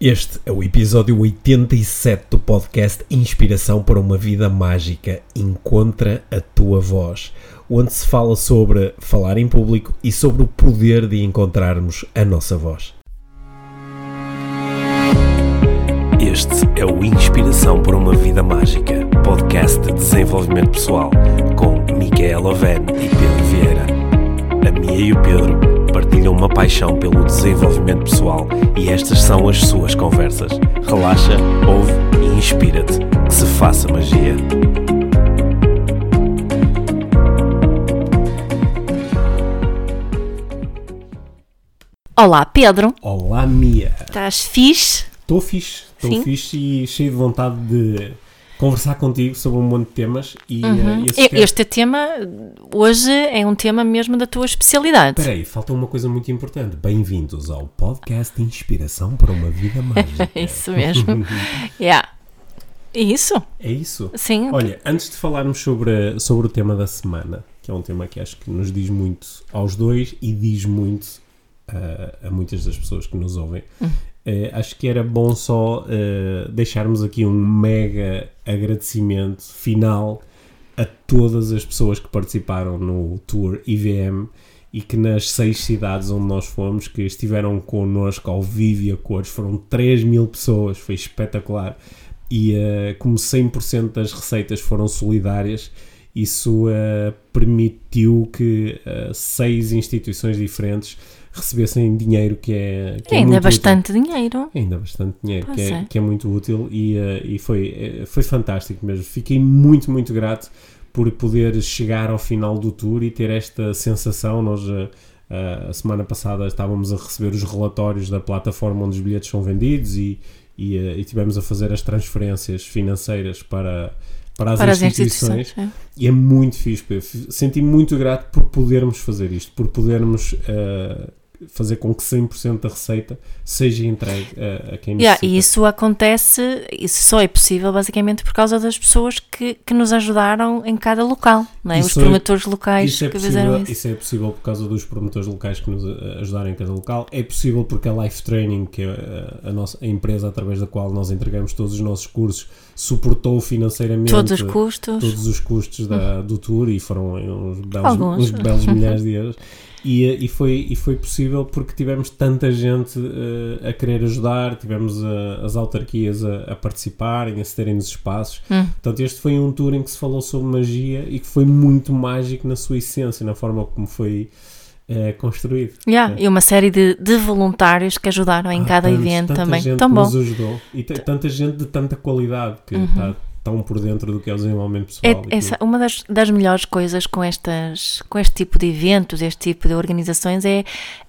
Este é o episódio 87 do podcast Inspiração para uma Vida Mágica. Encontra a tua voz, onde se fala sobre falar em público e sobre o poder de encontrarmos a nossa voz. Este é o Inspiração para uma Vida Mágica, podcast de desenvolvimento pessoal, com Micaela Oven e Pedro Vieira. A Mia e o Pedro partilham uma paixão pelo desenvolvimento pessoal e estas são as suas conversas. Relaxa, ouve e inspira-te. Que se faça magia. Olá, Pedro. Olá, Mia. Estás fixe? Estou fixe, estou fixe e cheio de vontade de conversar contigo sobre um monte de temas e, Uhum. uh, E- temas- Este tema hoje é um tema mesmo da tua especialidade. Espera aí, falta uma coisa muito importante. Bem-vindos ao podcast Inspiração para uma Vida Mágica. É Isso mesmo. yeah. Isso? É isso? Sim. Olha, antes de falarmos sobre, sobre o tema da semana, que é um tema que acho que nos diz muito aos dois e diz muito uh, a muitas das pessoas que nos ouvem, eh, acho que era bom só eh, deixarmos aqui um mega agradecimento final a todas as pessoas que participaram no Tour IVM e que nas seis cidades onde nós fomos, que estiveram connosco ao vivo e a cores, foram 3 mil pessoas, foi espetacular. E eh, como 100% das receitas foram solidárias, isso permitiu que seis instituições diferentes recebessem dinheiro que é, que é Ainda é muito útil. bastante dinheiro. Ainda bastante dinheiro, Pois que é, é. que é muito útil e, eh, e foi, eh, foi fantástico mesmo. Fiquei muito, muito grato por poder chegar ao final do tour e ter esta sensação. Nós, eh, a semana passada, estávamos a receber os relatórios da plataforma onde os bilhetes são vendidos e, e, e tivemos a fazer as transferências financeiras para, para as Para as instituições. instituições. é. E é muito fixe, pá. F- Senti muito grato por podermos fazer isto, por podermos eh, fazer com que 100% da receita seja entregue a, a quem Yeah, necessita. e isso acontece, isso só é possível basicamente por causa das pessoas que, que nos ajudaram em cada local, não é? Os é- promotores locais Isso é, que possível, fizeram isso. isso é possível por causa dos promotores locais que nos eh, ajudaram em cada local. É possível porque a Life Training, que é eh, a, nossa, a empresa através da qual nós entregamos todos os nossos cursos, suportou financeiramente Todos os custos. todos os custos da- do tour e foram uns belos, uns belos milhares de euros. E, e, foi, e foi possível porque tivemos tanta gente eh, a querer ajudar, tivemos eh, as autarquias a, a participarem, a cederem nos espaços. Hum. Portanto, este foi um tour em que se falou sobre magia e que foi muito mágico na sua essência, na forma como foi eh, construído. Yeah, É. E uma série de, de voluntários que ajudaram em Há cada tantos- evento tanta também. gente Tão bom. nos ajudou e tanta gente de tanta qualidade que Uhum. está tão por dentro do que é o desenvolvimento pessoal. É, essa, uma das, das melhores coisas com, estas, com este tipo de eventos, este tipo de organizações, é,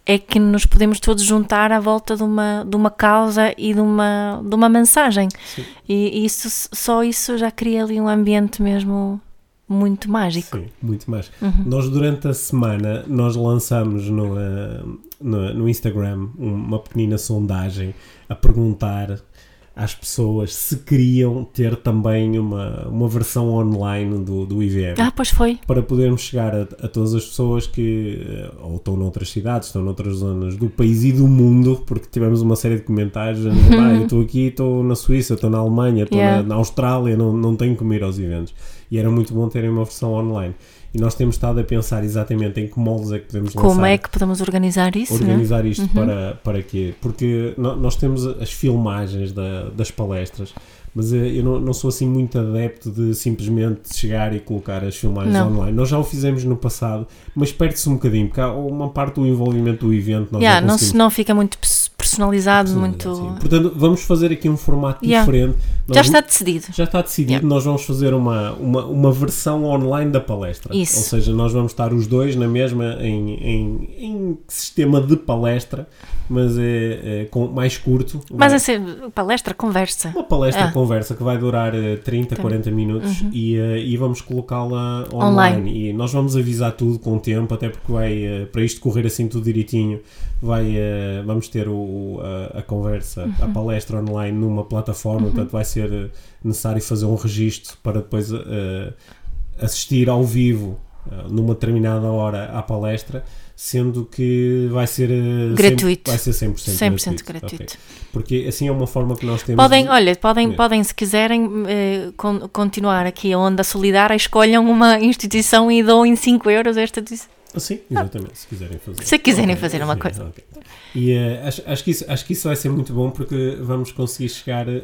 é que nos podemos todos juntar à volta de uma, de uma causa e de uma, de uma mensagem. Sim. E isso, só isso já cria ali um ambiente mesmo muito mágico. Sim, muito mais. Uhum. Nós durante a semana nós lançamos no, eh, no, no Instagram uma pequenina sondagem a perguntar às pessoas se queriam ter também uma, uma versão online do, do IVM. Ah, pois foi. Para podermos chegar a, a todas as pessoas que eh, ou estão noutras cidades, estão noutras zonas do país e do mundo, porque tivemos uma série de comentários. "Ah, eu estou aqui, estou na Suíça, estou na Alemanha, estou Yeah. na, na Austrália, não, não tenho como ir aos eventos. E era muito bom terem uma versão online. E nós temos estado a pensar exatamente em que moldes é que podemos lançar Como é que podemos organizar isso? né? organizar isto para, para quê? Porque nós temos as filmagens da- das palestras, mas eh, eu não, não sou assim muito adepto de simplesmente chegar e colocar as filmagens Não. online. Nós já o fizemos no passado, mas perde-se um bocadinho, porque há uma parte do envolvimento do evento. Nós Yeah, não não, se não fica muito pers- personalizado, muito. Sim. Portanto, vamos fazer aqui um formato Yeah. diferente. Nós Já está decidido. já está decidido, Yeah. nós vamos fazer uma, uma, uma versão online da palestra. Isso. Ou seja, nós vamos estar os dois na mesma, em, em, em sistema de palestra, mas é, é com, mais curto. Mas Vai- assim, palestra, conversa. uma palestra Ah. conversa que vai durar eh, 30, 40 minutos e, eh, e vamos colocá-la online. Uhum. Online. E nós vamos avisar tudo com o tempo, até porque vai, eh, para isto correr assim tudo direitinho, vai, eh, vamos ter o, a, a conversa, a Uhum. palestra online numa plataforma, portanto vai ser necessário fazer um registro para depois eh, assistir ao vivo uh, numa determinada hora à palestra, sendo que vai ser uh, gratuito. 100, vai ser 100%, 100% gratuito. gratuito. Okay. Porque assim é uma forma que nós temos. Podem, de... olha, podem, é. podem se quiserem eh, con continuar aqui a onda solidária, escolham uma instituição e dão em 5 euros esta instituição sim, exatamente, ah. se quiserem fazer. Se quiserem okay, fazer uma coisa. Okay. E uh, acho, acho, que isso, acho que isso vai ser muito bom porque vamos conseguir chegar, uh,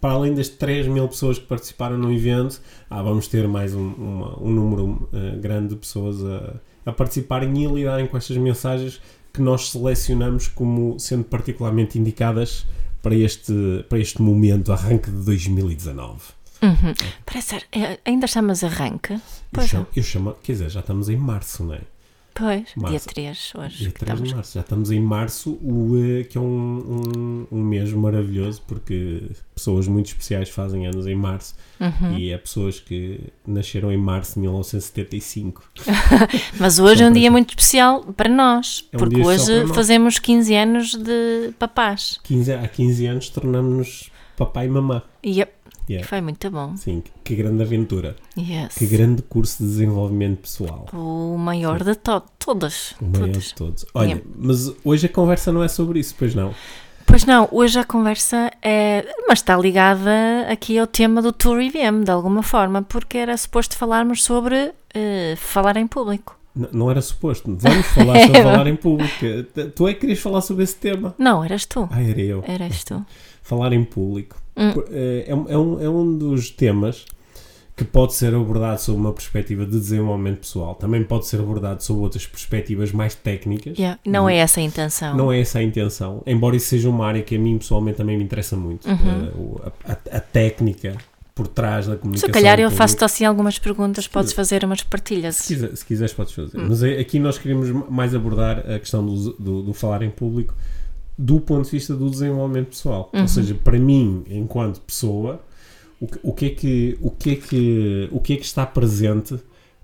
para além das 3 mil pessoas que participaram no evento, ah, vamos ter mais um, uma, um número uh, grande de pessoas a, a participarem e a lidarem com estas mensagens que nós selecionamos como sendo particularmente indicadas para este, para este momento, arranque de 2019. Uhum. Parece, ainda chamas arranque? Pois eu chamo, eu chamo, quer dizer, já estamos em março, não é? Pois, março. dia 3 hoje. Dia 3 estamos... de março. Já estamos em março, o, uh, que é um, um, um, mês maravilhoso, porque pessoas muito especiais fazem anos em março uhum. e é pessoas que nasceram em março de 1975. Mas hoje é um dia muito especial para nós, é um porque hoje fazemos 15 anos de papás. 15, há 15 anos tornamos-nos papai e mamã. Yep. Yeah. Foi muito bom. Sim, que grande aventura. Yes. Que grande curso de desenvolvimento pessoal. O maior Sim. de to todos. O maior todos. de todos. Olha, yeah. mas hoje a conversa não é sobre isso, pois não? Pois não, hoje a conversa é. Mas está ligada aqui ao tema do Tour IBM, de alguma forma, porque era suposto falarmos sobre uh, falar em público. N não era suposto. Vamos falar sobre falar em público. Tu é que querias falar sobre esse tema? Não, eras tu. Ah, era eu. Eras tu. Falar em público. Hum. É, é, um, é um dos temas que pode ser abordado sob uma perspectiva de desenvolvimento pessoal, também pode ser abordado sob outras perspectivas mais técnicas. Yeah. Não é essa a intenção. Não é essa a intenção, embora isso seja uma área que a mim pessoalmente também me interessa muito. Uhum. Uh, a, a, a, técnica por trás da comunicação. Se calhar eu faço-te assim algumas perguntas, podes fazer umas partilhas. Se, quiser, se quiseres, podes fazer. Hum. Mas é, aqui nós queremos mais abordar a questão do, do, do falar em público do ponto de vista do desenvolvimento pessoal. Uhum. Ou seja, para mim, enquanto pessoa, o que, o que, é que, o que, é que, o que é que está presente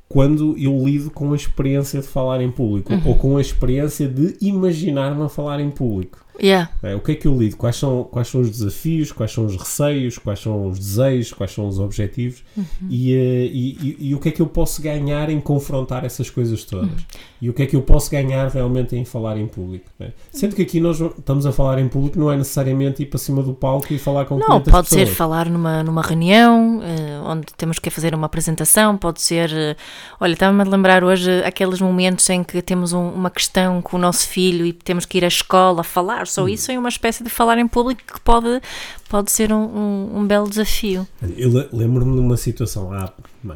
quando eu lido com a experiência de falar em público uhum. ou com a experiência de imaginar-me a falar em público. Yeah. É, o que é que eu lido? Quais são, quais são os desafios, quais são os receios, quais são os desejos, quais são os objetivos uhum. e, uh, e, e, e, o que é que eu posso ganhar em confrontar essas coisas todas? Uhum. E o que é que eu posso ganhar realmente em falar em público? É? Sendo que aqui nós estamos a falar em público, não é necessariamente ir para cima do palco e falar com Não, pode ser falar numa, numa reunião uh, onde temos que fazer uma apresentação, pode ser. Uh, olha, estava-me a lembrar hoje aqueles momentos em que temos um, uma questão com o nosso filho e temos que ir à escola falar só hum. isso é uma espécie de falar em público que pode, pode ser um, um, um belo desafio. Eu lembro-me de uma situação há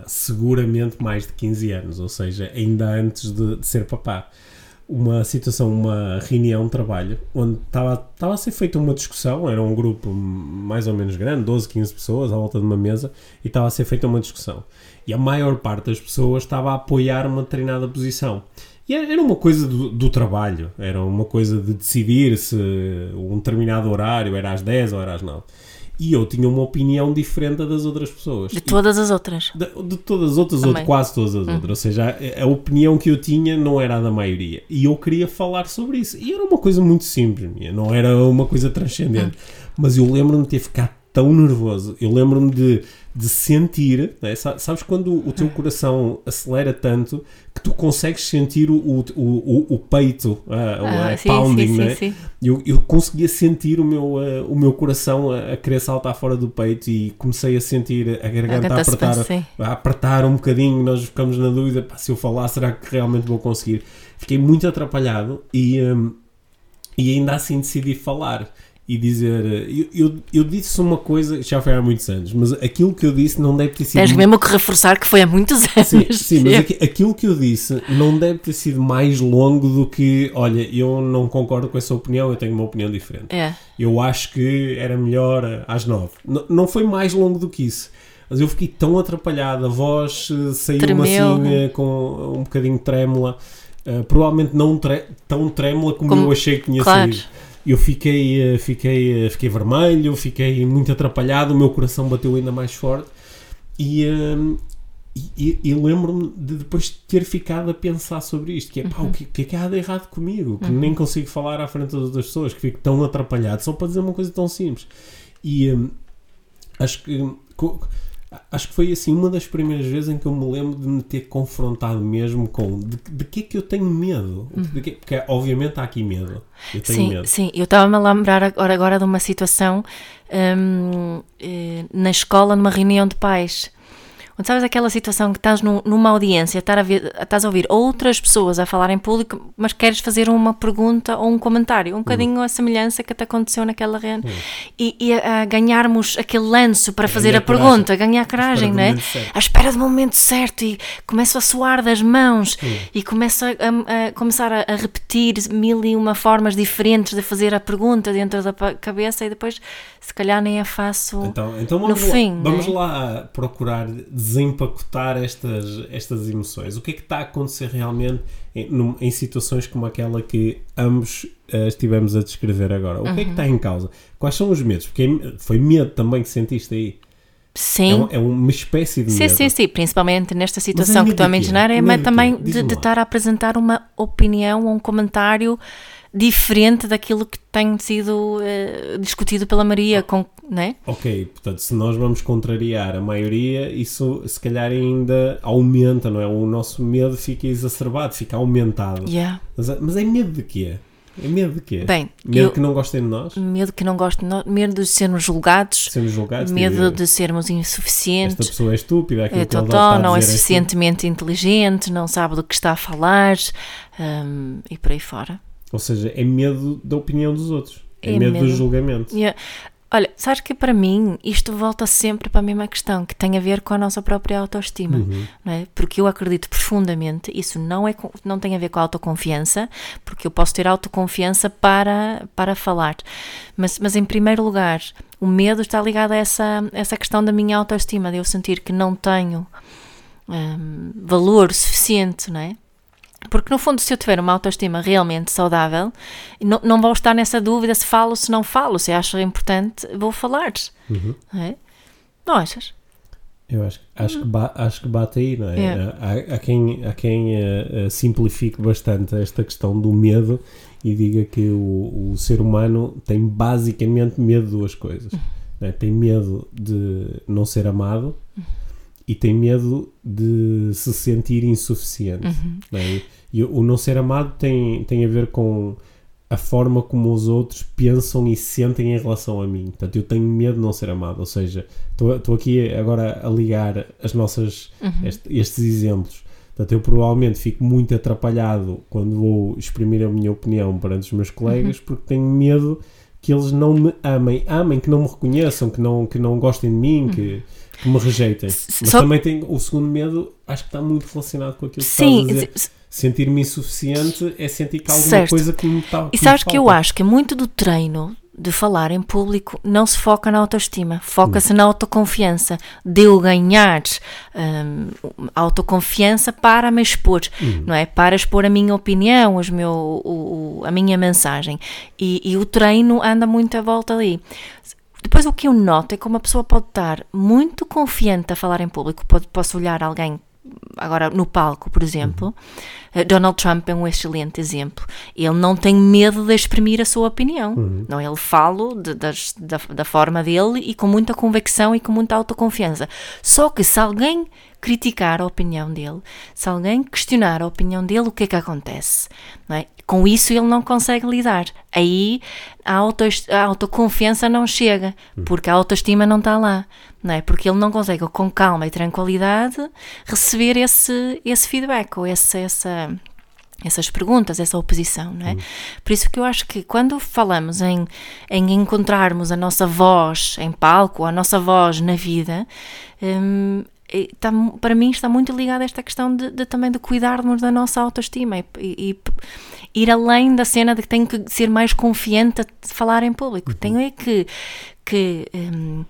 seguramente mais de 15 anos, ou seja, ainda antes de, de ser papá uma situação, uma reunião de trabalho, onde estava, estava a ser feita uma discussão, era um grupo mais ou menos grande, 12, 15 pessoas à volta de uma mesa, e estava a ser feita uma discussão. E a maior parte das pessoas estava a apoiar uma determinada posição. E era uma coisa do, do, trabalho, era uma coisa de decidir se um determinado horário era às 10 ou era às 9. E eu tinha uma opinião diferente das outras pessoas. De todas as outras? De, de todas as outras, ou de quase todas as hum. outras. Ou seja, a, a, opinião que eu tinha não era a da maioria. E eu queria falar sobre isso. E era uma coisa muito simples, minha, não era uma coisa transcendente. Hum. Mas eu lembro-me de ter ficado tão nervoso. Eu lembro-me de de sentir, né? sabes quando o teu coração acelera tanto que tu consegues sentir o, o, o, o peito, a, ah, sim, pounding, sim, né? sim, Eu, eu conseguia sentir o meu, uh, o meu coração a, a, querer saltar fora do peito e comecei a sentir a garganta a, a apertar, a, apertar um bocadinho. Nós ficamos na dúvida: pá, se eu falar, será que realmente vou conseguir? Fiquei muito atrapalhado e, um, e ainda assim decidi falar e dizer. Eu, eu, eu, disse uma coisa, já foi há muitos anos, mas aquilo que eu disse não deve ter sido. Tens mesmo que reforçar que foi há muitos anos. Sim, sim mas aquilo que eu disse não deve ter sido mais longo do que, olha, eu não concordo com essa opinião, eu tenho uma opinião diferente. É. Eu acho que era melhor às nove. Não, não foi mais longo do que isso. Mas eu fiquei tão atrapalhado, a voz eh, saiu-me assim eh, com um bocadinho trêmula. Uh, provavelmente não tre tão trêmula como, como, eu achei que tinha claro. saído eu fiquei, eh, fiquei, eh, fiquei vermelho, fiquei muito atrapalhado, o meu coração bateu ainda mais forte e, um, e, e lembro-me de depois ter ficado a pensar sobre isto, que é pá, uhum. o que, que, é que há de errado comigo? Que uhum. nem consigo falar à frente das outras pessoas, que fico tão atrapalhado só para dizer uma coisa tão simples. E um, acho que Acho que foi assim uma das primeiras vezes em que eu me lembro de me ter confrontado mesmo com de, de que é que eu tenho medo. De que- porque obviamente há aqui medo. Eu tenho Sim, medo. sim. Eu estava-me a lembrar agora, agora de uma situação hum, eh, na escola, numa reunião de pais. Onde sabes aquela situação que estás num- numa audiência, estar a ver- estás a ouvir outras pessoas a falar em público, mas queres fazer uma pergunta ou um comentário, um bocadinho a semelhança que te aconteceu naquela reunião, e, e a, a ganharmos aquele lanço para fazer ganhar a pergunta, ganhar espera coragem, não é? À espera do momento certo e começo a suar das mãos e começo a, a- a começar a, a repetir mil e uma formas diferentes de fazer a pergunta dentro da cabeça e depois se calhar nem a faço. Então, então No vamos, lá, fim, vamos né? lá procurar desempacotar estas, estas emoções. O que é que está a acontecer realmente em, num- em situações como aquela que ambos eh, estivemos a descrever agora? O que Uhum. é que está em causa? Quais são os medos? Porque é- foi medo também que sentiste aí. É, Sim. um- é uma espécie de Sim, medo. sim, sim, principalmente nesta situação que medo estou a mencionar, é Medo mas também de, de estar a apresentar uma opinião um comentário diferente daquilo que tem sido eh, discutido pela Maria, com, né? Ok, portanto, se nós vamos contrariar a maioria, isso se calhar ainda aumenta, não é? O nosso medo fica exacerbado, fica aumentado. Yeah. Mas, é- mas é medo de quê? É medo de quê? Bem, medo eu- que não gostem de nós? Medo que não gosto, de nós, medo de sermos julgados, Sermos julgados? medo tipo, de sermos Esta insuficientes. pessoa é estúpida, aquilo É que totó, está a não é dizer suficientemente inteligente, não sabe do que está a falar hum, e por aí fora. Ou seja, é medo da opinião dos outros. É, É medo, do medo. julgamento. Yeah. Olha, sabes que para mim isto volta sempre para a mesma questão, que tem a ver com a nossa própria autoestima, Uhum. não é? Porque eu acredito profundamente, isso não, é, não tem a ver com a autoconfiança, porque eu posso ter autoconfiança para, para falar, mas, mas em primeiro lugar, o medo está ligado a essa, essa questão da minha autoestima, de eu sentir que não tenho hum, valor suficiente, não é? Porque no fundo, se eu tiver uma autoestima realmente saudável, não, não vou estar nessa dúvida se falo, se não falo, se acho importante, vou falar. Uhum. Não, é? não achas? Eu acho, acho, que ba- acho que bate aí, não é? Há, há quem, há quem eh, simplifique bastante esta questão do medo e diga que o, o ser humano tem basicamente medo de duas coisas. não é? Tem medo de não ser amado e tem medo de se sentir insuficiente. não é? E- o não ser amado tem, tem a ver com a forma como os outros pensam e sentem em relação a mim. Portanto, eu tenho medo de não ser amado. Ou seja, estou aqui agora a ligar as nossas, este- estes exemplos. Portanto, eu provavelmente fico muito atrapalhado quando vou exprimir a minha opinião perante os meus colegas porque tenho medo que eles não me amem, amem, que não me reconheçam, que não, que não gostem de mim, que, que me rejeitem. Mas Só- também tenho o segundo medo, acho que está muito relacionado com aquilo que Sim, estás a dizer. se- Sentir-me insuficiente é sentir que há alguma Certo. coisa que me está. e sabes que eu acho que muito do treino de falar em público não se foca na autoestima, foca-se na autoconfiança, de eu ganhar hum, autoconfiança para me expor, não é? Para expor a minha opinião, os meu, o- o- a minha mensagem. E, e o treino anda muito à volta ali. Depois o que eu noto é como a pessoa pode estar muito confiante a falar em público, pode, posso olhar alguém agora no palco, por exemplo, eh, Donald Trump é um excelente exemplo. Ele não tem medo de exprimir a sua opinião. Não, ele fala de- das- da, da forma dele e com muita convicção e com muita autoconfiança. Só que se alguém criticar a opinião dele, se alguém questionar a opinião dele, o que é que acontece? Não é? Com isso ele não consegue lidar. Aí a, auto, a autoconfiança não chega, porque a autoestima não está lá. Não é? Porque ele não consegue, com calma e tranquilidade, receber esse, esse feedback ou esse, essa, essas perguntas, essa oposição, não é? Por isso que eu acho que quando falamos em, em encontrarmos a nossa voz em palco, a nossa voz na vida, hum, está, para mim está muito ligado a esta questão de, de também de cuidarmos da nossa autoestima e, e- e ir além da cena de que tenho que ser mais confiante a falar em público. Tenho é que, que hum,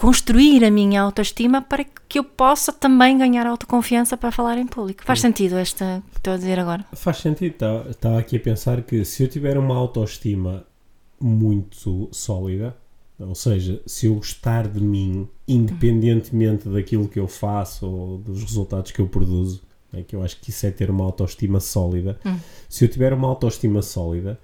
construir a minha autoestima para que eu possa também ganhar autoconfiança para falar em público. Faz sentido esta que estou a dizer agora? Faz sentido. Estava estava aqui a pensar que se eu tiver uma autoestima muito sólida, ou seja, se eu gostar de mim, independentemente daquilo que eu faço ou dos resultados que eu produzo, né, que eu acho que isso é ter uma autoestima sólida. Se eu tiver uma autoestima sólida,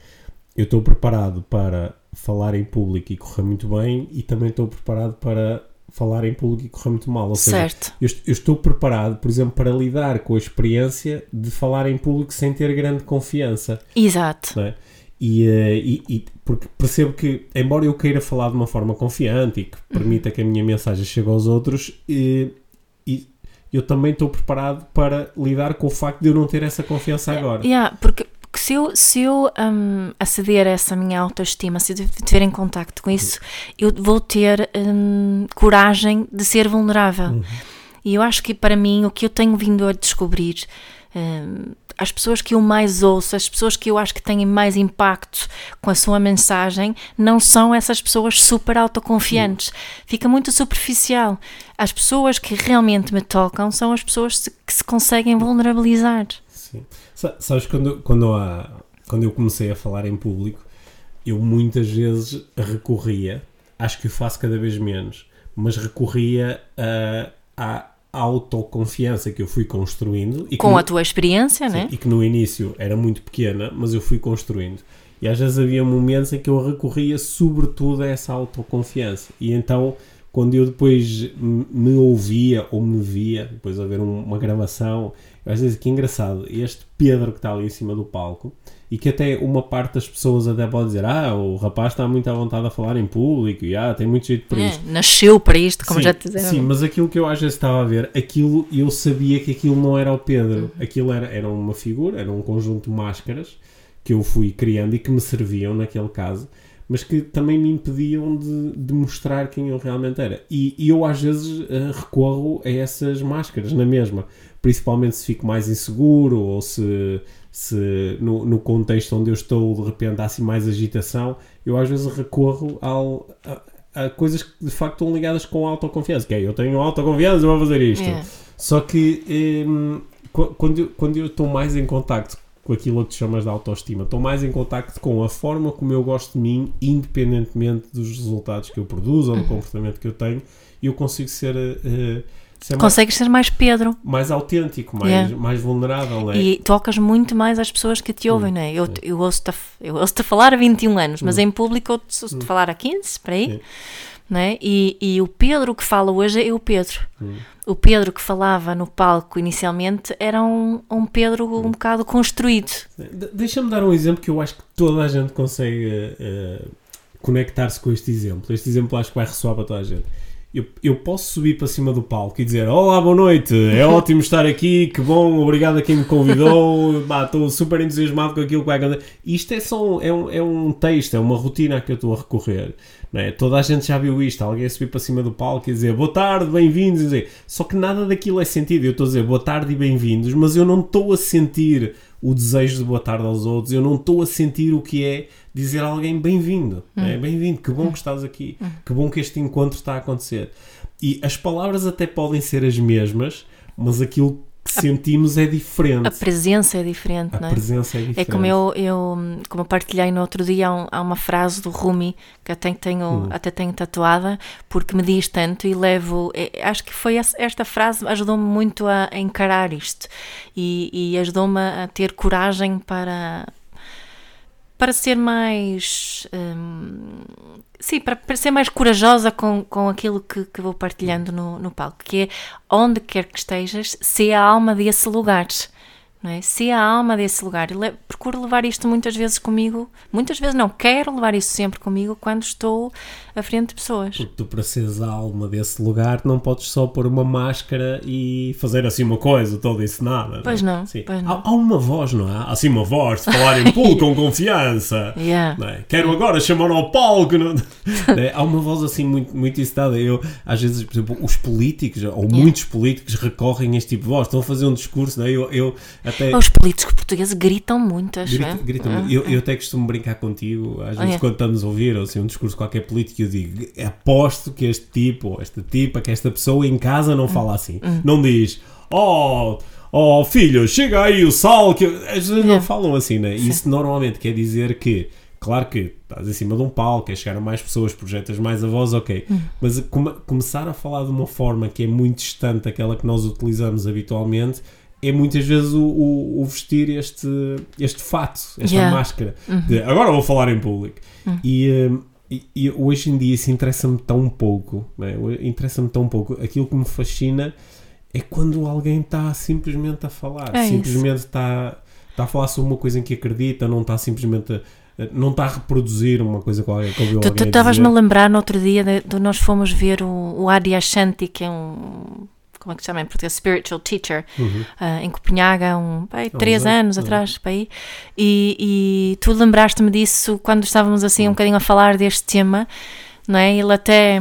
eu estou preparado para falar em público e correr muito bem e também estou preparado para falar em público e correr muito mal. Ou Certo. eu, est- eu estou preparado, por exemplo, para lidar com a experiência de falar em público sem ter grande confiança. Exato. é? E, eh, e- e- porque percebo que, embora eu queira falar de uma forma confiante e que permita que a minha mensagem chegue aos outros, e eu também estou preparado para lidar com o facto de eu não ter essa confiança agora. Yeah, porque se eu, se eu hum, aceder a essa minha autoestima, se eu estiver em contacto com isso, eu vou ter hum, coragem de ser vulnerável. E eu acho que para mim, o que eu tenho vindo a descobrir, hum, as pessoas que eu mais ouço, as pessoas que eu acho que têm mais impacto com a sua mensagem, não são essas pessoas super autoconfiantes. Fica muito superficial. As pessoas que realmente me tocam são as pessoas que se conseguem vulnerabilizar. Sim. Sa- Sabes, quando, quando, há- quando eu comecei a falar em público, eu muitas vezes recorria, acho que o faço cada vez menos, mas recorria a- à autoconfiança que eu fui construindo e Com no- a tua experiência, Sim, né? e que no início era muito pequena, mas eu fui construindo. E às vezes havia momentos em que eu recorria sobretudo a essa autoconfiança. E então, quando eu depois me ouvia ou me via, depois de ver um- uma gravação, às vezes que engraçado, este Pedro que está ali em cima do palco, e que até uma parte das pessoas até pode dizer: Ah, o rapaz está muito à vontade a falar em público, e ah, tem muito jeito para É, isto. nasceu para isto, como sim, já te disseram. Sim, mas aquilo que eu às vezes estava a ver, aquilo eu sabia que aquilo não era o Pedro. Aquilo era, era uma figura, era um conjunto de máscaras que eu fui criando e que me serviam naquele caso, mas que também me impediam de, de mostrar quem eu realmente era. E, e eu às vezes eh, recorro a essas máscaras na mesma, principalmente se fico mais inseguro ou se, se no, no contexto onde eu estou de repente há assim mais agitação, eu às vezes recorro ao, a, a coisas que de facto estão ligadas com a autoconfiança. Que é, eu tenho autoconfiança, eu vou fazer isto. É. Só que qu- quando, eu, quando eu estou mais em contacto com aquilo que chamas de autoestima, estou mais em contacto com a forma como eu gosto de mim, independentemente dos resultados que eu produzo Uhum. ou do comportamento que eu tenho, e eu consigo ser, mais, Consegues ser mais Pedro mais autêntico, mais, Yeah. mais vulnerável. É? e tocas muito mais às pessoas que te ouvem, não é? Eu, eu ouço-te a, eu ouço-te a falar há 21 anos, mas em público eu ouço-te falar há 15, por aí. Não é? e, e o Pedro que fala hoje é o Pedro. Hum. O Pedro que falava no palco inicialmente era um, um Pedro um bocado construído. De- Deixa-me dar um exemplo que eu acho que toda a gente consegue eh, conectar-se com este exemplo. Este exemplo acho que vai ressoar para toda a gente. Eu, eu posso subir para cima do palco e dizer Olá, boa noite, é ótimo estar aqui, que bom, obrigado a quem me convidou, Bah, estou super entusiasmado com aquilo que vai acontecer. Isto é só um- é um, é um texto, é uma rotina a que eu estou a recorrer. não é? Toda a gente já viu isto, alguém a subir para cima do palco e dizer boa tarde, bem-vindos, só que nada daquilo é sentido. Eu estou a dizer boa tarde e bem-vindos, mas eu não estou a sentir o desejo de boa tarde aos outros, eu não estou a sentir o que é dizer a alguém bem-vindo, é? bem-vindo, que bom que estás aqui, que bom que este encontro está a acontecer. E as palavras até podem ser as mesmas, mas aquilo que sentimos é diferente. A presença é diferente, A não é? presença é É diferente. como eu, eu como eu partilhei no outro dia, há, um- há uma frase do Rumi que até tenho, Hum. até tenho tatuada, porque me diz tanto e levo. é- Acho que foi esta frase ajudou-me muito a, a encarar isto e, e ajudou-me a ter coragem para. Para ser mais. hum, sim, para, ser mais corajosa com, com aquilo que, que vou partilhando no, no palco, que é onde quer que estejas, ser a alma desse lugar é? Se a alma desse lugar, e le- procuro levar isto muitas vezes comigo, muitas vezes não, quero levar isso sempre comigo quando estou à frente de pessoas. Porque tu, para seres a alma desse lugar, não podes só pôr uma máscara e fazer assim uma coisa toda encenada. Pois não, Sim. pois não. Há, há uma voz, não é? Há assim uma voz de falar em público com confiança. Yeah. não é? Quero agora chamar ao palco. Não? É, Há uma voz assim muito, muito incitada. Eu, às vezes, por exemplo, os políticos, ou muitos políticos, recorrem a este tipo de voz. Estão a fazer um discurso, não é? Eu, eu até. Os políticos portugueses gritam muito, acho Grita, é? grita Ah, muito. eu, eu até costumo brincar contigo, às vezes é. quando estamos a ouvir ou assim, um discurso qualquer político, eu digo: aposto que este tipo, ou esta tipa, que esta pessoa em casa não fala assim. Não diz: Oh, oh filho, chega aí o sal. Que... As vezes não É. falam assim, né? Isso normalmente quer dizer que. Claro que estás em cima de um palco, queres chegar a mais pessoas, projetas mais a voz, ok. Mas come- começar a falar de uma forma que é muito distante daquela que nós utilizamos habitualmente é muitas vezes o, o- o vestir este, este fato, esta Yeah. máscara. de, agora vou falar em público. E, hum, e, e hoje em dia isso interessa-me tão pouco, não é? interessa-me tão pouco. Aquilo que me fascina é quando alguém está simplesmente a falar, É simplesmente está, está a falar sobre uma coisa em que acredita, não está simplesmente a, não está a reproduzir uma coisa qualquer que ouviu Tu estavas-me a lembrar no outro dia de, de nós fomos ver o, o Adi Ashanti, que é um. Como é que se chama em português? Spiritual teacher, Uhum. ah, em Copenhaga, um, Há três anos, não. atrás, para aí. E, e tu lembraste-me disso quando estávamos assim um bocadinho a falar deste tema, não é? Ele até,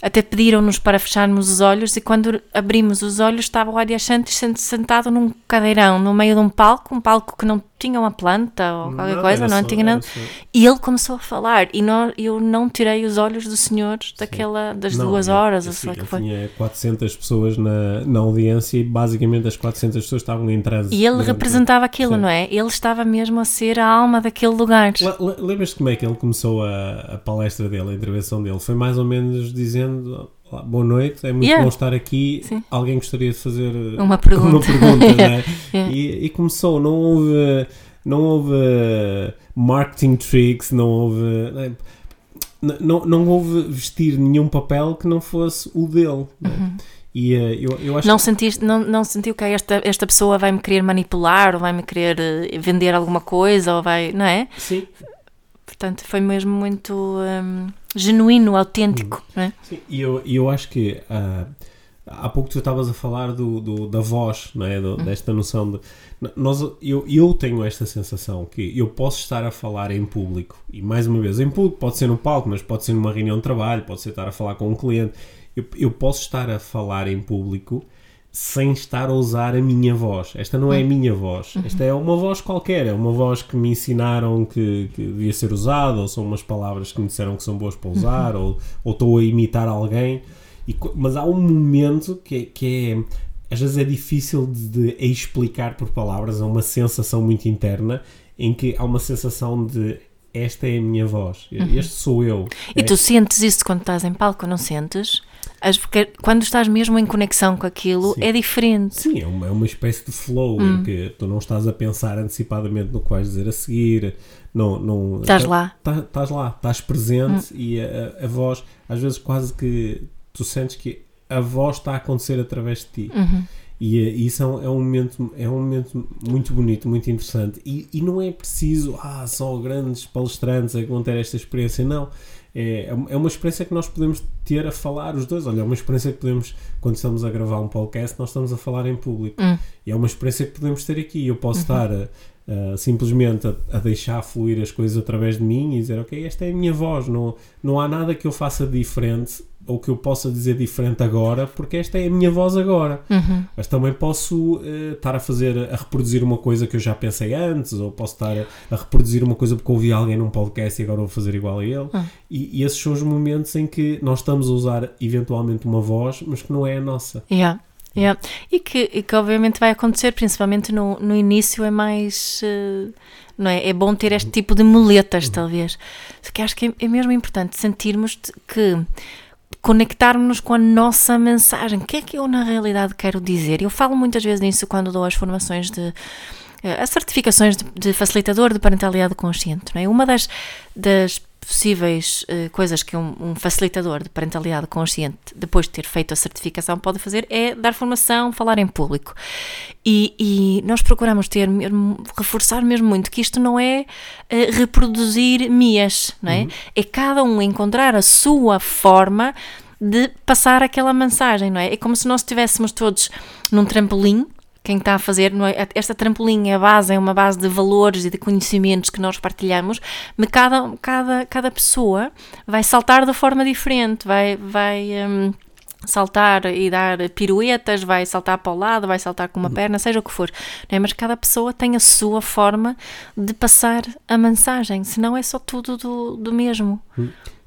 até pediram-nos para fecharmos os olhos e quando abrimos os olhos estava o sent- sentado num cadeirão, no meio de um palco, um palco que não tinha uma planta ou qualquer Não, coisa, não só- tinha nada. só- E ele começou a falar e nó- eu não tirei os olhos do senhor daquela, das Não, duas horas, ou assim, sei que foi. Tinha 400 pessoas na, na audiência e basicamente as 400 pessoas estavam em transe. E ele representava aquilo, Sim. não é? Ele estava mesmo a ser a alma daquele lugar. Le- le- Lembras-te como é que ele começou a, a palestra dele, a intervenção dele? Foi mais ou menos dizendo: "Olá, Boa noite, é muito Yeah. bom estar aqui. Sim. Alguém gostaria de fazer Uma pergunta. uma pergunta, né? Yeah. e, e começou, não houve, não houve uh, marketing tricks, não houve. N- Não, não houve vestir nenhum papel que não fosse o dele. né? E uh, eu, eu acho Uhum. Não sentiste, não, não sentiu que esta, esta pessoa vai me querer manipular ou vai me querer eh, vender alguma coisa ou vai, não é? que sim, Portanto, foi mesmo muito hum, genuíno, autêntico, não é? Sim, e eu, eu acho que ah, há pouco tu estavas a falar do, do- da voz, não é? Do- desta noção de. Nós, eu, eu tenho esta sensação que eu posso estar a falar em público, e mais uma vez, em público pode ser no palco, mas pode ser numa reunião de trabalho, pode ser estar a falar com um cliente. Eu, eu posso estar a falar em público sem estar a usar a minha voz. Esta não é a minha voz. Esta é uma voz qualquer. É uma voz que me ensinaram que, que devia ser usada, ou são umas palavras que me disseram que são boas para usar, ou, ou estou a imitar alguém. E mas há um momento que, é- que é. Às vezes é difícil de, de explicar por palavras, é uma sensação muito interna em que há uma sensação de esta é a minha voz, este sou eu. E É- tu sentes isso quando estás em palco, não sentes? As- quando estás mesmo em conexão com aquilo, Sim. é diferente. Sim, é uma, é uma espécie de flow Hum. em que tu não estás a pensar antecipadamente no que vais dizer a seguir. Não, não, Estás tá- lá. tá- Estás lá, estás presente e a, a- a voz, às vezes quase que tu sentes que a voz está a acontecer através de ti. Uhum. E, eh, isso é um, é um momento, é um momento muito bonito, muito interessante. E, e não é preciso, ah, só grandes palestrantes é que vão ter esta experiência, não. É, é uma experiência que nós podemos ter a falar os dois. Olha, é uma experiência que podemos, quando estamos a gravar um podcast, nós estamos a falar em público. Hum. E é uma experiência que podemos ter aqui. Eu posso estar a- a simplesmente a, a deixar fluir as coisas através de mim e dizer, ok, esta é a minha voz, não, não há nada que eu faça diferente ou que eu possa dizer diferente agora, porque esta é a minha voz agora. Uhum. Mas também posso eh, estar a fazer, a reproduzir uma coisa que eu já pensei antes, ou posso estar a, a reproduzir uma coisa porque ouvi alguém num podcast e agora vou fazer igual a ele. Ah. E, e esses são os momentos em que nós estamos a usar eventualmente uma voz, mas que não é a nossa. Yeah. Yeah. E, que, e que obviamente vai acontecer, principalmente no, no início, é mais. eh, não é? é bom ter este tipo de muletas, talvez. Só que acho que é, é mesmo importante sentirmos que conectarmos com a nossa mensagem. O que é que eu, na realidade, quero dizer? Eu falo muitas vezes nisso quando dou as formações de. eh, as certificações de, de facilitador de parentalidade consciente. Não é? Uma das, das possíveis eh, coisas que um, um facilitador de parentalidade consciente, depois de ter feito a certificação, pode fazer é dar formação, falar em público. E, e nós procuramos ter mesmo, reforçar mesmo muito que isto não é eh, reproduzir mias, não é? É cada um encontrar a sua forma de passar aquela mensagem, não é? É como se nós estivéssemos todos num trampolim quem está a fazer, é? esta trampolim a base, é uma base de valores e de conhecimentos que nós partilhamos, mas cada, cada, cada pessoa vai saltar de forma diferente, vai, vai hum, saltar e dar piruetas, vai saltar para o lado, vai saltar com uma perna, seja o que for, é? mas cada pessoa tem a sua forma de passar a mensagem, senão é só tudo do, do mesmo.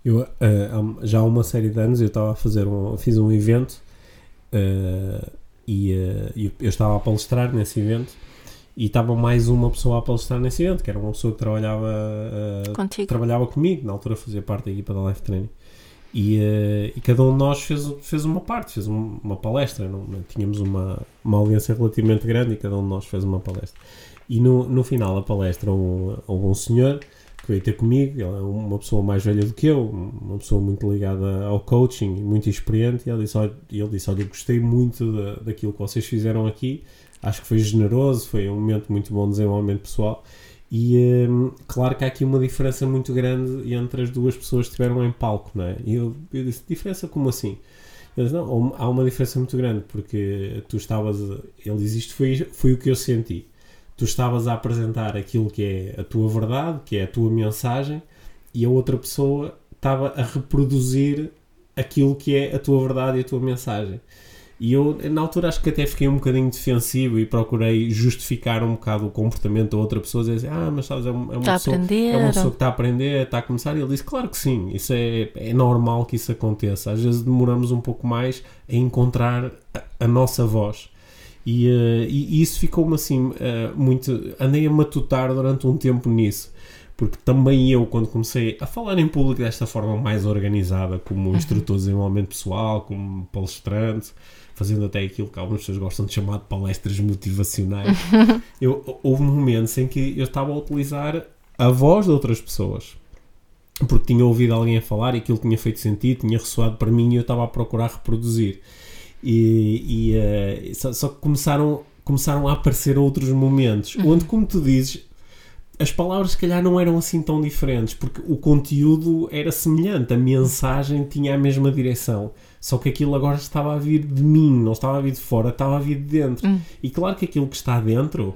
Eu, eh, um- já há uma série de anos eu estava a fazer um, fiz um evento eh, e eh, eu, estava a palestrar nesse evento e estava mais uma pessoa a palestrar nesse evento, que era uma pessoa que trabalhava, Contigo. trabalhava comigo, na altura fazia parte da equipa da Life Training. E, eh, e cada um de nós fez, fez uma parte, fez um- uma palestra. Não, não- tínhamos uma, uma audiência relativamente grande e cada um de nós fez uma palestra. E no, no final da palestra, um- houve um senhor que veio ter comigo, ela é uma pessoa mais velha do que eu, uma pessoa muito ligada ao coaching, muito experiente, e ele disse, olha, ele disse, olha eu gostei muito da, daquilo que vocês fizeram aqui, acho que foi generoso, foi um momento muito bom de desenvolvimento pessoal, e hum, claro que há aqui uma diferença muito grande entre as duas pessoas que estiveram em palco, não é? E eu, eu disse, diferença como assim? Ele disse, não, há uma diferença muito grande, porque tu estavas, ele diz, isto foi, foi o que eu senti. Tu estavas a apresentar aquilo que é a tua verdade, que é a tua mensagem, e a outra pessoa estava a reproduzir aquilo que é a tua verdade e a tua mensagem. E eu, na altura, acho que até fiquei um bocadinho defensivo e procurei justificar um bocado o comportamento da outra pessoa, dizer assim, ah, mas sabes, é uma, é uma a pessoa, aprender. é uma pessoa que está a aprender, está a começar, e ele disse, claro que sim, isso é, é normal que isso aconteça. Às vezes demoramos um pouco mais a encontrar a, a nossa voz. E, eh, e isso ficou-me assim, eh, muito. Andei a matutar durante um tempo nisso, porque também eu, quando comecei a falar em público desta forma mais organizada, como instrutor de desenvolvimento pessoal, como palestrante, fazendo até aquilo que algumas pessoas gostam de chamar de palestras motivacionais, eu, houve momentos em que eu estava a utilizar a voz de outras pessoas. Porque tinha ouvido alguém a falar e aquilo tinha feito sentido, tinha ressoado para mim e eu estava a procurar reproduzir. E, e, eh, só, só que começaram, começaram a aparecer outros momentos onde, como tu dizes, as palavras se calhar não eram assim tão diferentes, porque o conteúdo era semelhante, a mensagem tinha a mesma direção. Só que aquilo agora estava a vir de mim, não estava a vir de fora, estava a vir de dentro. E claro que aquilo que está dentro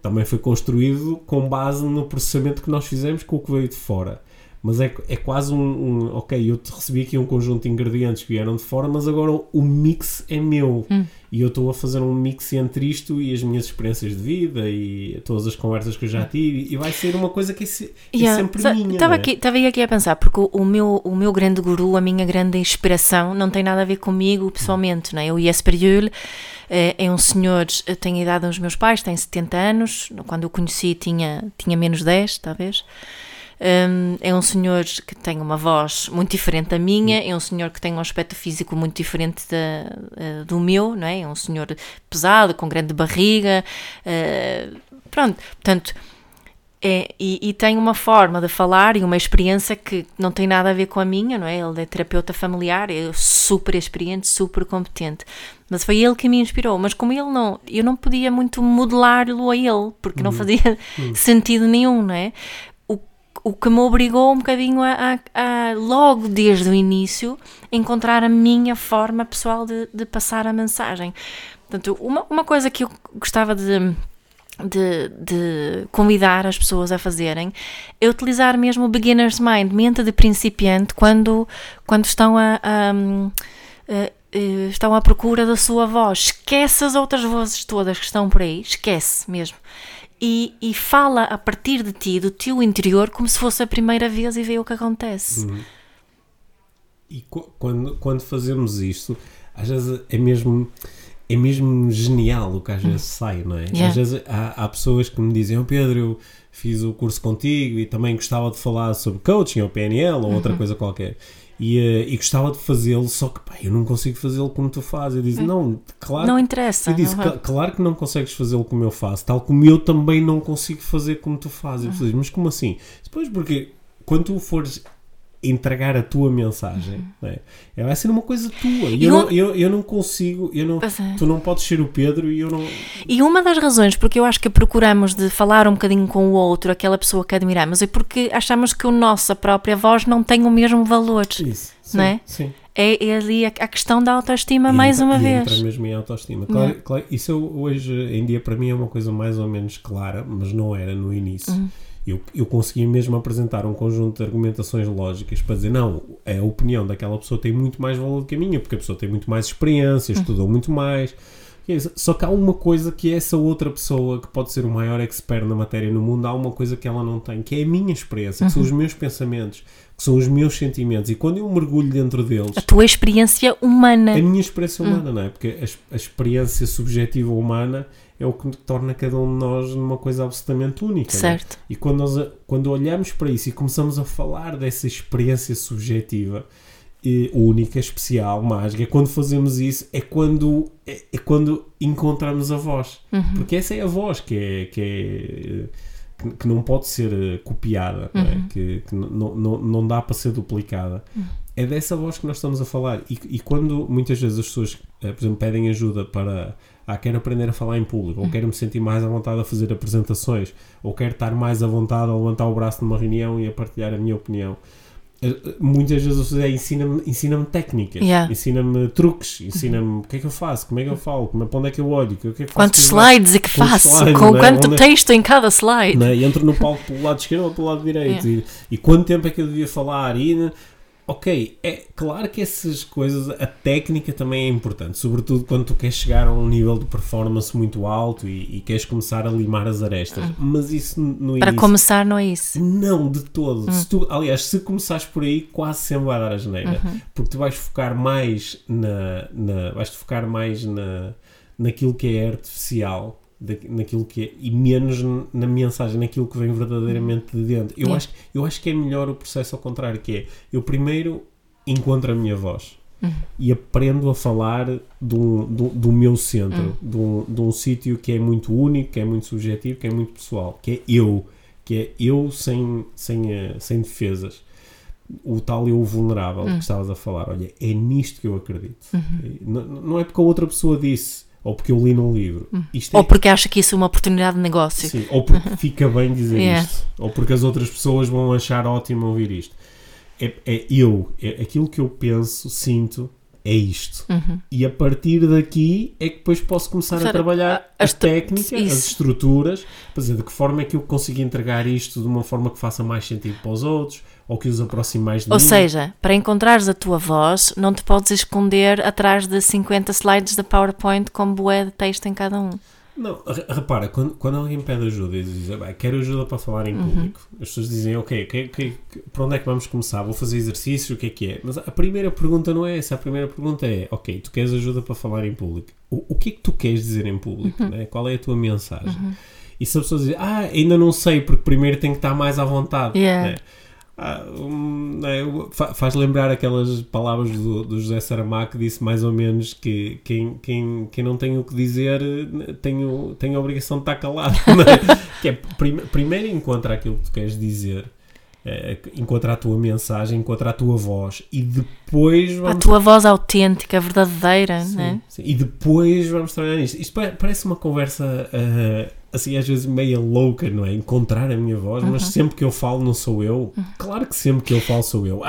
também foi construído com base no processamento que nós fizemos com o que veio de fora. Mas é, é quase um, um- Ok, eu te recebi aqui um conjunto de ingredientes que vieram de fora, mas agora o mix é meu. E eu estou a fazer um mix entre isto e as minhas experiências de vida e todas as conversas que eu já tive. E vai ser uma coisa que é, se- é Yeah. sempre minha. Estava é? aqui, estava aqui a pensar, porque o, o meu, o meu grande guru, a minha grande inspiração, não tem nada a ver comigo pessoalmente, não é? O Jesper Juhl é, é um senhor, eh, tem a idade dos meus pais, tem 70 anos, quando o conheci tinha, tinha menos 10, talvez. Hum, é um senhor que tem uma voz muito diferente da minha, é um senhor que tem um aspecto físico muito diferente da- eh, do meu, não é? É um senhor pesado, com grande barriga, eh, pronto, portanto, é, e, e tem uma forma de falar e uma experiência que não tem nada a ver com a minha, não é? Ele é terapeuta familiar, é super experiente, super competente. Mas foi ele que me inspirou. Mas como ele não, eu não podia muito modelar-lo a ele, porque não fazia sentido nenhum, não é? O, que me obrigou um bocadinho a, a- a, logo desde o início, encontrar a minha forma pessoal de, de passar a mensagem. Portanto, uma, uma coisa que eu gostava de de, de convidar as pessoas a fazerem é utilizar mesmo o beginner's mind, mente de principiante, quando, quando estão a, a, a- a- estão à procura da sua voz. Esquece as outras vozes todas que estão por aí, esquece mesmo. E, e fala a partir de ti, do teu interior, como se fosse a primeira vez e vê o que acontece. E qu- quando, quando fazemos isto, às vezes é mesmo, é mesmo genial o que às vezes sai, não é? Yeah. Às vezes há, há pessoas que me dizem, oh Pedro, eu fiz o curso contigo e também gostava de falar sobre coaching ou PNL ou Uhum. outra coisa qualquer. E, eh, e gostava de fazê-lo, só que pá, eu não consigo fazê-lo como tu fazes. Eu disse, não, claro. Não interessa. eu disse, "Cla- claro que não consegues fazê-lo como eu faço, tal como eu também não consigo fazer como tu fazes. Uhum. falei, mas como assim? Depois, porque quando tu fores entregar a tua mensagem, não é? É, vai ser uma coisa tua. E Uhum. Eu, um- não, eu, eu não consigo, eu não, é. tu não podes ser o Pedro e eu não. E uma das razões porque eu acho que procuramos de falar um bocadinho com o outro, aquela pessoa que admiramos, é porque achamos que a nossa própria voz não tem o mesmo valor. Isso, sim, Não é? Sim. É, é ali a, a questão da autoestima, E mais entra- uma vez. Entra mesmo em autoestima. Claro, claro, isso eu- hoje em dia para mim é uma coisa mais ou menos clara, mas não era no início. Uhum. Eu, eu conseguia mesmo apresentar um conjunto de argumentações lógicas para dizer, não, a opinião daquela pessoa tem muito mais valor do que a minha, porque a pessoa tem muito mais experiência, Uhum. estudou muito mais. É. Só que há uma coisa que essa outra pessoa, que pode ser o maior expert na matéria no mundo, há uma coisa que ela não tem, que é a minha experiência, que são Uhum. os meus pensamentos, que são os meus sentimentos. E quando eu mergulho dentro deles, A tua experiência humana. a minha experiência Hum. humana, não é? Porque a, a experiência subjetiva humana é o que torna cada um de nós numa coisa absolutamente única. é? Certo. E quando, nós, quando olhamos para isso e começamos a falar dessa experiência subjetiva, eh, única, especial, mágica, quando fazemos isso é quando, é, é quando encontramos a voz. Uhum. Porque essa é a voz que é, que é, que, que não pode ser eh, copiada, é? que, que não, não, não dá para ser duplicada. É dessa voz que nós estamos a falar. E, e quando muitas vezes as pessoas, eh, por exemplo, pedem ajuda para. Ah, quero aprender a falar em público, ou quero me sentir mais à vontade a fazer apresentações, ou quero estar mais à vontade a levantar o braço numa reunião e a partilhar a minha opinião. Eh, eh, Muitas vezes é ensina-me ensina técnicas, Yeah. ensina-me truques, ensina-me o que é que eu faço, como é que eu falo, como é, para onde é que eu olho, o que é que eu faço Quantos slides é que faço? slides, Com não é? quanto é- texto em cada slide? é? E entro no palco pelo lado esquerdo ou pelo lado direito. E, e quanto tempo é que eu devia falar? E, né, ok, é claro que essas coisas, a técnica também é importante, sobretudo quando tu queres chegar a um nível de performance muito alto e, e queres começar a limar as arestas. Mas isso no Para início. começar, não é isso. Não, de todo. Se tu, aliás, se começares por aí, quase sempre vai dar a geneira. Porque tu vais focar mais na. na vais focar mais na, naquilo que é artificial. Naquilo que é, e menos na mensagem, naquilo que vem verdadeiramente de dentro. Eu, acho, eu acho que é melhor o processo ao contrário, que é eu primeiro encontro a minha voz e aprendo a falar do, do, do meu centro, de um, um sítio que é muito único, que é muito subjetivo, que é muito pessoal, que é eu, que é eu sem, sem, eh, sem defesas. O tal eu vulnerável que estavas a falar, olha, é nisto que eu acredito. E Não, não é porque a outra pessoa disse, ou porque eu li num livro. Isto é Ou porque acha que isso é uma oportunidade de negócio. Sim, ou porque fica bem dizer Yeah. isto, ou porque as outras pessoas vão achar ótimo ouvir isto. É, é eu, é aquilo que eu penso, sinto, é isto. E a partir daqui é que depois posso começar a trabalhar as tu- técnica, as estruturas, para dizer de que forma é que eu consigo entregar isto de uma forma que faça mais sentido para os outros, ou que os aproxime mais de Ou mim. seja, para encontrares a tua voz, não te podes esconder atrás de 50 slides de PowerPoint com bué de texto em cada um. Não, re- repara, quando, quando alguém pede ajuda e diz, "Ah, quero ajuda para falar em Uhum. público, as pessoas dizem, ok, ok, ok, para onde é que vamos começar? Vou fazer exercícios, o que é que é? Mas a primeira pergunta não é essa, a primeira pergunta é, ok, tu queres ajuda para falar em público. O, o que é que tu queres dizer em público? Uhum. né? Qual é a tua mensagem? E se a pessoa diz, ah, ainda não sei, porque primeiro tem que estar mais à vontade. Yeah. né? Ah, fa- faz lembrar aquelas palavras do, do José Saramago que disse mais ou menos que quem, quem, quem não tem o que dizer tem, o, tem a obrigação de estar calado. é? que é, prime- primeiro encontra aquilo que tu queres dizer, eh, encontra a tua mensagem, encontra a tua voz e depois A vamos tua voz autêntica, verdadeira, Sim, né? sim. E depois vamos trabalhar nisto. Isto pa- parece uma conversa ah, assim, às vezes meio louca, não é? Encontrar a minha voz, mas sempre que eu falo não sou eu. Claro que sempre que eu falo sou eu.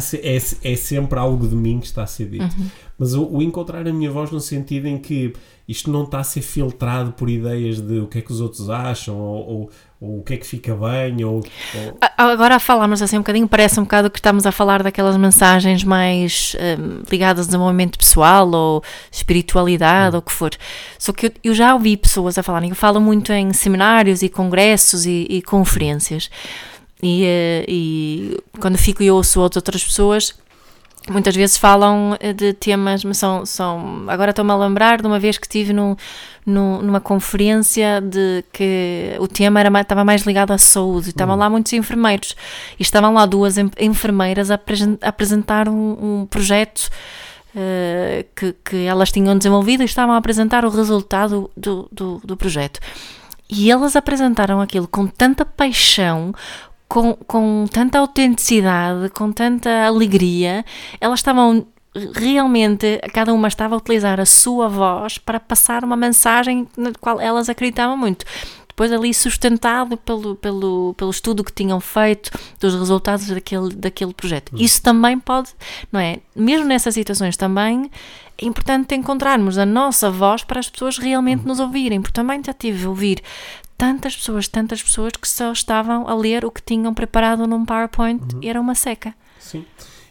Se- é, é sempre algo de mim que está a ser dito. Mas o, o encontrar a minha voz no sentido em que isto não está a ser filtrado por ideias de o que é que os outros acham ou, ou- ou o que é que fica bem ou, ou- Agora a falarmos assim um bocadinho, parece um bocado que estamos a falar daquelas mensagens mais hum, ligadas ao desenvolvimento pessoal ou espiritualidade ou o que for. Só que eu, eu já ouvi pessoas a falarem, eu falo muito em seminários e congressos e, e conferências. E, eh, e quando fico e ouço outras pessoas, muitas vezes falam eh, de temas, mas são, são agora estou-me a lembrar de uma vez que estive num, num- numa conferência de que o tema era, estava mais ligado à saúde, estavam lá muitos enfermeiros e estavam lá duas enfermeiras a apresentar um, um projeto eh, que, que elas tinham desenvolvido e estavam a apresentar o resultado do, do, do projeto. E elas apresentaram aquilo com tanta paixão, com, com tanta autenticidade, com tanta alegria, elas estavam realmente, cada uma estava a utilizar a sua voz para passar uma mensagem na qual elas acreditavam muito. Depois ali sustentado pelo, pelo, pelo estudo que tinham feito dos resultados daquele, daquele projeto. Isso também pode, não é? Mesmo nessas situações também é importante encontrarmos a nossa voz para as pessoas realmente nos ouvirem, porque também já tive a ouvir tantas pessoas, tantas pessoas que só estavam a ler o que tinham preparado num PowerPoint e era uma seca. Sim.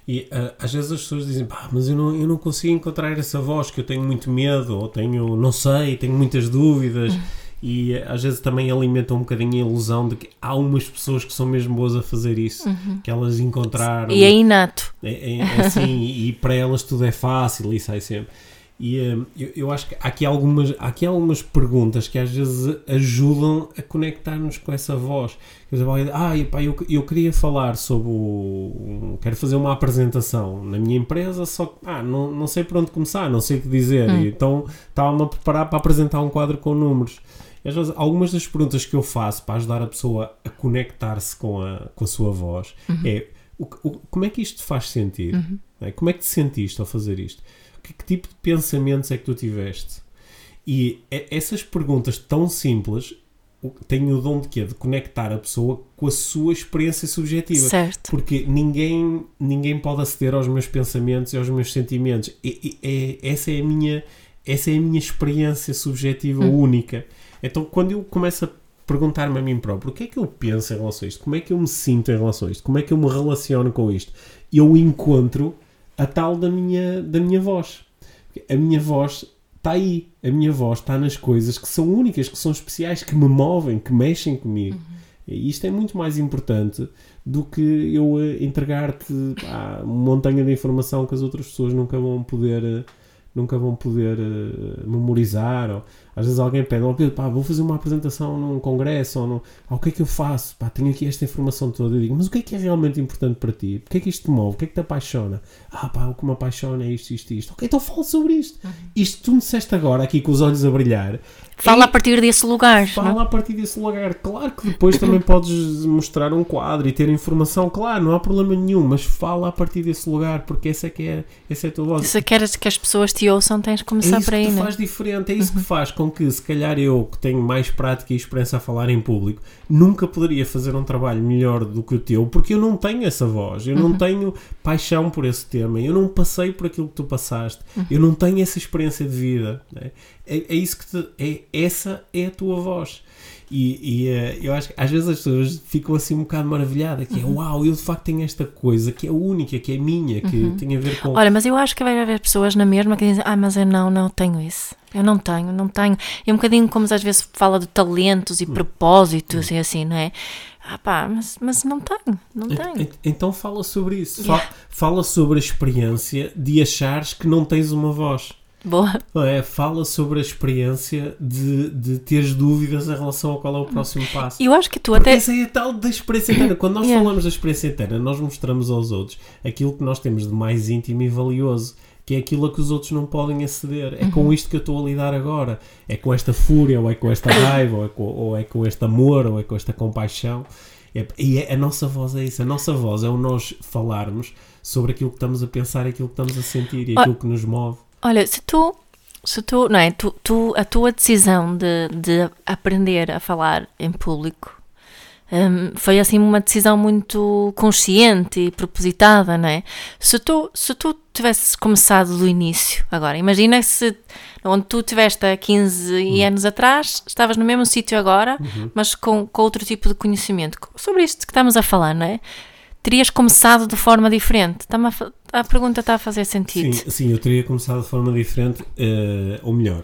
E ah, às vezes as pessoas dizem, pá, mas eu não, eu não consigo encontrar essa voz, que eu tenho muito medo, ou tenho, não sei, tenho muitas dúvidas. E ah, às vezes também alimentam um bocadinho a ilusão de que há umas pessoas que são mesmo boas a fazer isso, que elas encontraram. E é inato. É, é- é assim, e para elas tudo é fácil e sai sempre. E hum, eu, eu acho que há aqui, algumas, há aqui algumas perguntas que às vezes ajudam a conectar-nos com essa voz. Quer dizer, ah, epá, eu, eu queria falar sobre o. Quero fazer uma apresentação na minha empresa, só que ah, não, não sei por onde começar, não sei o que dizer. E então estava-me a preparar para apresentar um quadro com números. Às vezes, algumas das perguntas que eu faço para ajudar a pessoa a conectar-se com a, com a sua voz é o, o, como é que isto faz sentir? Não é? Como é que te sentiste ao fazer isto? Que, que tipo de pensamentos é que tu tiveste? E essas perguntas tão simples têm o dom de quê? De conectar a pessoa com a sua experiência subjetiva. Certo. Porque ninguém, ninguém pode aceder aos meus pensamentos e aos meus sentimentos. E, e- é- essa, é a minha, essa é a minha experiência subjetiva única. Então, quando eu começo a perguntar-me a mim próprio o que é que eu penso em relação a isto, como é que eu me sinto em relação a isto, como é que eu me relaciono com isto, eu encontro a tal da minha, da minha voz. A minha voz está aí. A minha voz está nas coisas que são únicas, que são especiais, que me movem, que mexem comigo. E isto é muito mais importante do que eu eh, entregar-te uma montanha de informação que as outras pessoas nunca vão poder eh, nunca vão poder eh, memorizar ou, às vezes alguém pede oh, Pedro, pá, vou fazer uma apresentação num congresso ou num, ah, o que é que eu faço? Pá, tenho aqui esta informação toda eu digo, mas o que é que é realmente importante para ti? O que é que isto te move? O que é que te apaixona? Ah pá, o que me apaixona é isto, isto, isto ok, então fala sobre isto isto que tu me disseste agora aqui com os olhos a brilhar Fala é- a partir desse lugar. não? Fala a partir desse lugar. Claro que depois também podes mostrar um quadro e ter informação, claro, não há problema nenhum, mas fala a partir desse lugar, porque essa é que é, essa é a tua voz. Se queres que as pessoas te ouçam, tens de É começar isso por aí, que te né? faz diferente, é isso que faz com que, se calhar eu, que tenho mais prática e experiência a falar em público, nunca poderia fazer um trabalho melhor do que o teu, porque eu não tenho essa voz, eu não tenho paixão por esse tema, eu não passei por aquilo que tu passaste, eu não tenho essa experiência de vida. né? É, é isso que te, é, essa é a tua voz. E, e, eh, eu acho que às vezes as pessoas ficam assim um bocado maravilhadas, que é uau, eu de facto tenho esta coisa que é única, que é minha, que tem a ver com. Olha, mas eu acho que vai haver pessoas na mesma que dizem, ah, mas eu não, não tenho isso. Eu não tenho, não tenho. É um bocadinho como às vezes fala de talentos e Hum. propósitos e assim, não é? Ah pá, mas, mas não tenho, não tenho. ent- Então fala sobre isso. Yeah. Fa- Fala sobre a experiência de achares que não tens uma voz. Boa. É? Fala sobre a experiência de, de teres dúvidas em relação ao qual é o próximo passo. Eu acho que tu Porque até. essa é a tal da experiência interna. Quando nós Yeah. falamos da experiência interna, nós mostramos aos outros aquilo que nós temos de mais íntimo e valioso. Que é aquilo a que os outros não podem aceder. É Uhum. com isto que eu estou a lidar agora. É com esta fúria, ou é com esta raiva, ou é com, ou é com este amor, ou é com esta compaixão. É- e é- a nossa voz é isso. A nossa voz é o nós falarmos sobre aquilo que estamos a pensar, aquilo que estamos a sentir e aquilo que nos move. Olha, se tu. Se tu, não é? Tu, tu, a tua decisão de, de aprender a falar em público hum, foi assim uma decisão muito consciente e propositada, não é? Se tu, se tu tivesses começado do início, agora, imagina se onde tu estiveste há 15 anos atrás, estavas no mesmo sítio agora, mas com, com outro tipo de conhecimento. Sobre isto que estamos a falar, não é? Terias começado de forma diferente. A, a pergunta está a fazer sentido. Sim, sim, eu teria começado de forma diferente, eh, ou melhor,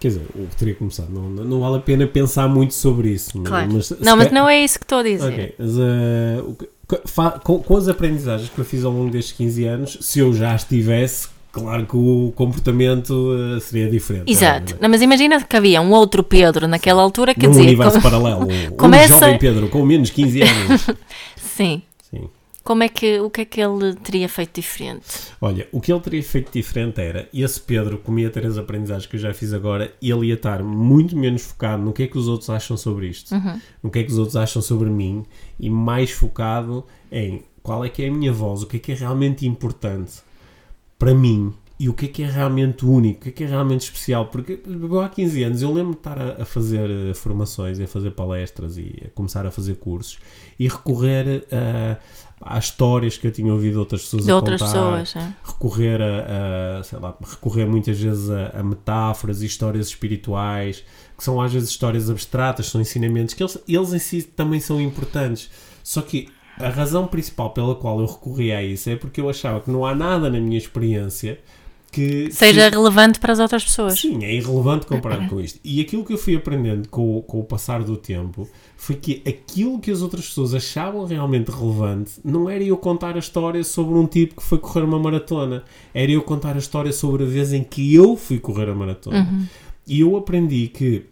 quer dizer, eu teria começado, não, não vale a pena pensar muito sobre isso. mas- Claro. mas não, mas ca- não é isso que estou a dizer. Ok, mas, que- fa- com, com as aprendizagens que eu fiz ao longo destes 15 anos, se eu já estivesse, claro que o comportamento eh, seria diferente. Exato. não é? Mas imagina que havia um outro Pedro naquela altura, quer Num dizer, universo como- paralelo, um começa- jovem Pedro com menos 15 anos. sim. Sim. Como é que, o que é que ele teria feito diferente? Olha, o que ele teria feito diferente era esse Pedro, como ia ter as aprendizagens que eu já fiz agora, ele ia estar muito menos focado no que é que os outros acham sobre isto, no que é que os outros acham sobre mim e mais focado em qual é que é a minha voz, o que é que é realmente importante para mim e o que é que é realmente único, o que é que é realmente especial. Porque eu, há 15 anos eu lembro de estar a, a fazer eh, formações, e a fazer palestras e a começar a fazer cursos e recorrer a, às histórias que eu tinha ouvido outras pessoas De outras contar, pessoas, é? recorrer a, a, sei lá, recorrer muitas vezes a, a metáforas e histórias espirituais, que são às vezes histórias abstratas, são ensinamentos que eles, eles em si também são importantes. Só que a razão principal pela qual eu recorri a isso é porque eu achava que não há nada na minha experiência que Seja que- relevante para as outras pessoas. Sim, é irrelevante comparado com isto. E aquilo que eu fui aprendendo com, o- com o passar do tempo foi que aquilo que as outras pessoas achavam realmente relevante não era eu contar a história sobre um tipo que foi correr uma maratona. Era eu contar a história sobre a vez em que eu fui correr a maratona. E eu aprendi que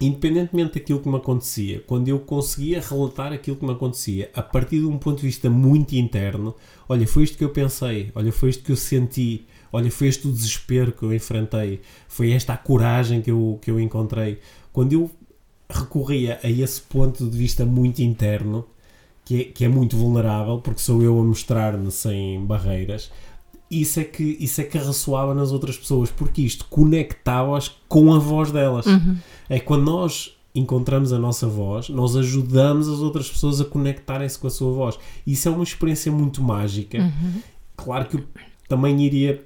independentemente daquilo que me acontecia, quando eu conseguia relatar aquilo que me acontecia a partir de um ponto de vista muito interno, olha, foi isto que eu pensei, olha, foi isto que eu senti, olha, foi este o desespero que eu enfrentei, foi esta a coragem que eu, que eu encontrei. Quando eu recorria a esse ponto de vista muito interno, que é, que é muito vulnerável, porque sou eu a mostrar-me sem barreiras, isso é que isso é que ressoava nas outras pessoas, porque isto conectava-as com a voz delas. Uhum. É quando nós encontramos a nossa voz, nós ajudamos as outras pessoas a conectarem-se com a sua voz. Isso é uma experiência muito mágica. Uhum. Claro que eu também iria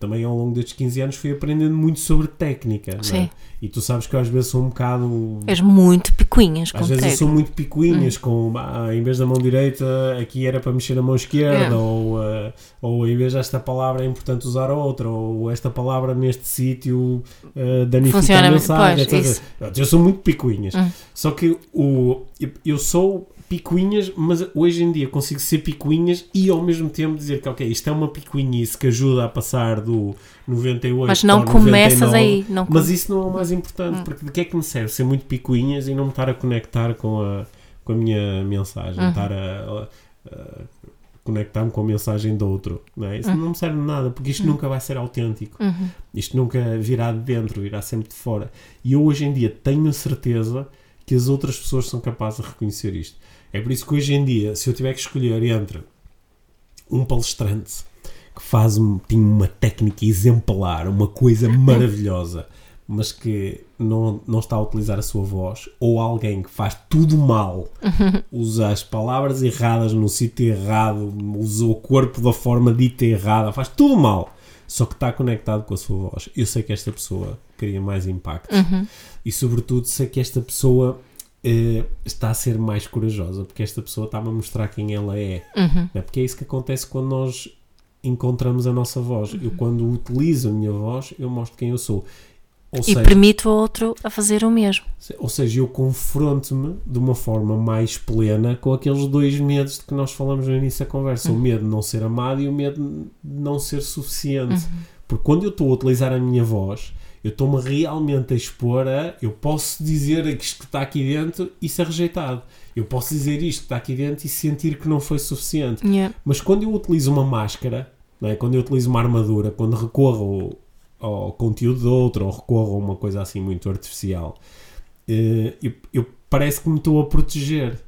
também ao longo destes 15 anos fui aprendendo muito sobre técnica. é? E tu sabes que eu às vezes sou um bocado. És muito picuinhas com Às vezes eu sou muito picuinhas, com ah, em vez da mão direita, aqui era para mexer a mão esquerda, É. ou, ah, ou em vez desta palavra é importante usar a outra, ou esta palavra neste sítio ah, danifica Funciona a mensagem. pois. Pronto, Eu sou muito picuinhas. Hum. Só que o, eu, eu sou picuinhas, mas hoje em dia consigo ser picuinhas e ao mesmo tempo dizer que, ok, isto é uma picuinhice que ajuda a passar do 98 Mas não para o começas 99. aí. Não Mas come- isso não é o mais importante, Hum. porque de que é que me serve ser muito picuinhas e não me estar a conectar com a, com a minha mensagem, Uhum. estar a, a- a conectar-me com a mensagem do outro, não é? Isso não me serve de nada, porque isto nunca vai ser autêntico, Uhum. isto nunca virá de dentro, virá sempre de fora. E eu hoje em dia tenho certeza que as outras pessoas são capazes de reconhecer isto. É por isso que hoje em dia, se eu tiver que escolher entre um palestrante que faz um, tem uma técnica exemplar, uma coisa maravilhosa, mas que não, não está a utilizar a sua voz, ou alguém que faz tudo mal, usa as palavras erradas no sítio errado, usa o corpo da forma dita errada, faz tudo mal, só que está conectado com a sua voz. Eu sei que esta pessoa cria mais impacto Uhum. e, sobretudo, sei que esta pessoa eh, está a ser mais corajosa, porque esta pessoa está-me a mostrar quem ela é. Uhum. É? Porque é isso que acontece quando nós encontramos a nossa voz. Eu, quando utilizo a minha voz, eu mostro quem eu sou. Ou E seja, permite ao outro a fazer o mesmo. ou seja, eu confronto-me de uma forma mais plena com aqueles dois medos de que nós falamos no início da conversa: o medo de não ser amado e o medo de não ser suficiente. Porque quando eu estou a utilizar a minha voz, eu estou-me realmente a expor a. Eu posso dizer isto que está aqui dentro e ser rejeitado. Eu posso dizer isto que está aqui dentro e sentir que não foi suficiente. Yeah. Mas quando eu utilizo uma máscara, não é? quando eu utilizo uma armadura, quando recorro ao, conteúdo de outro ou recorro a uma coisa assim muito artificial, eh, eu, eu- parece que me estou a proteger.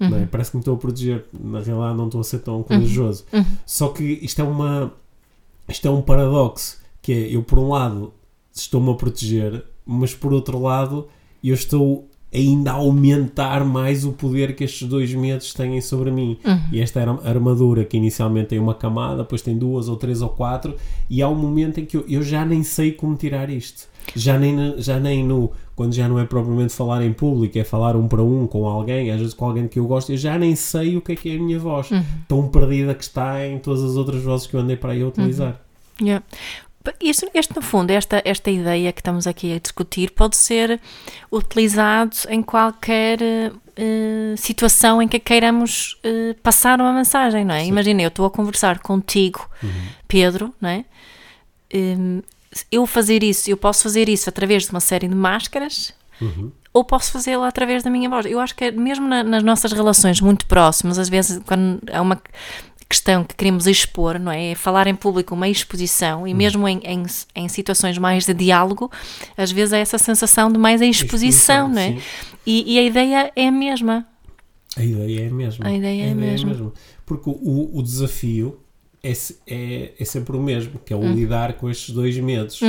é? Parece que me estou a proteger. Na realidade, não estou a ser tão corajoso. Uhum. Só que isto é uma. Isto é um paradoxo. Que é, eu por um lado estou-me a proteger, mas por outro lado eu estou ainda a aumentar mais o poder que estes dois medos têm sobre mim. E esta arm- armadura que inicialmente tem uma camada, depois tem duas ou três ou quatro, e há um momento em que eu, eu já nem sei como tirar isto. Já nem, já nem no. Quando já não é propriamente falar em público, é falar um para um com alguém, às vezes com alguém que eu gosto, eu já nem sei o que é que é a minha voz. Tão perdida que está em todas as outras vozes que eu andei para aí a utilizar. Yeah. Este, este, no fundo, esta, esta ideia que estamos aqui a discutir pode ser utilizado em qualquer eh, situação em que queiramos eh, passar uma mensagem, não é? Imagina, eu estou a conversar contigo, Pedro, não é? Hum, eu fazer isso, eu posso fazer isso através de uma série de máscaras Uhum. ou posso fazê-lo através da minha voz. Eu acho que é mesmo na- nas nossas relações muito próximas, às vezes quando há uma questão que queremos expor, não é? É Falar em público, uma exposição, e mesmo em, em, em situações mais de diálogo, às vezes há essa sensação de mais a exposição, não é? E, e a ideia é a mesma. A ideia é a mesma. A ideia é a mesma. Porque o, o desafio é, é, é sempre o mesmo, que é o lidar com estes dois medos.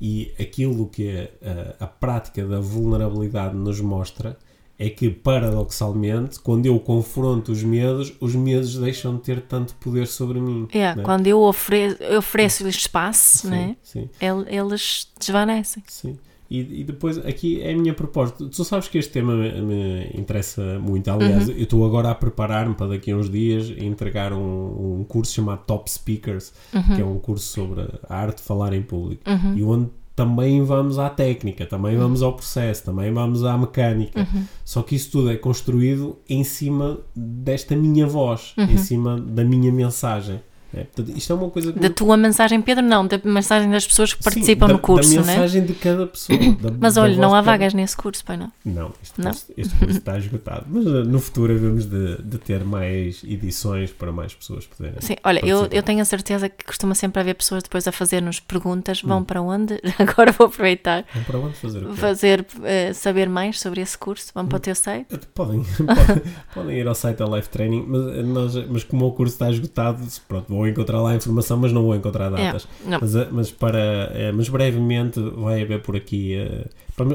E aquilo que a, a, a prática da vulnerabilidade nos mostra é que, paradoxalmente, quando eu confronto os medos, os medos deixam de ter tanto poder sobre mim. É, não é? Quando eu ofre- eu ofereço-lhes espaço, Sim, não é? sim. El- Eles desvanecem. Sim. E, e depois, aqui é a minha proposta. Tu sabes que este tema me, me interessa muito. Aliás, Uhum. eu estou agora a preparar-me para daqui a uns dias entregar um, um curso chamado Top Speakers, Uhum. que é um curso sobre a arte de falar em público. E onde também vamos à técnica, também Uhum. vamos ao processo, também vamos à mecânica. Só que isso tudo é construído em cima desta minha voz, Uhum. em cima da minha mensagem. É, portanto, isto é uma coisa que Da tua mensagem, Pedro, não, da mensagem das pessoas que participam Sim, no da, curso, da não é? mensagem de cada pessoa. da- Mas da olha, não há de cada- vagas nesse curso, pai não. Não, este, Não? Curso, este curso está esgotado. Mas uh, no futuro havemos de, de ter mais edições para mais pessoas poderem. Sim, olha, eu, eu tenho a certeza que costuma sempre haver pessoas depois a fazer-nos perguntas. Hum. Vão para onde? Agora vou aproveitar. Vão para onde fazer o quê? Fazer, eh, saber mais sobre esse curso. Vão para o teu site. Podem, podem, podem ir ao site da Life Training, mas, uh, nós- mas como o curso está esgotado, pronto, vou encontrar lá a informação, mas não vou encontrar datas. É. Mas, uh, mas, para, uh, mas brevemente vai haver por aqui. uh,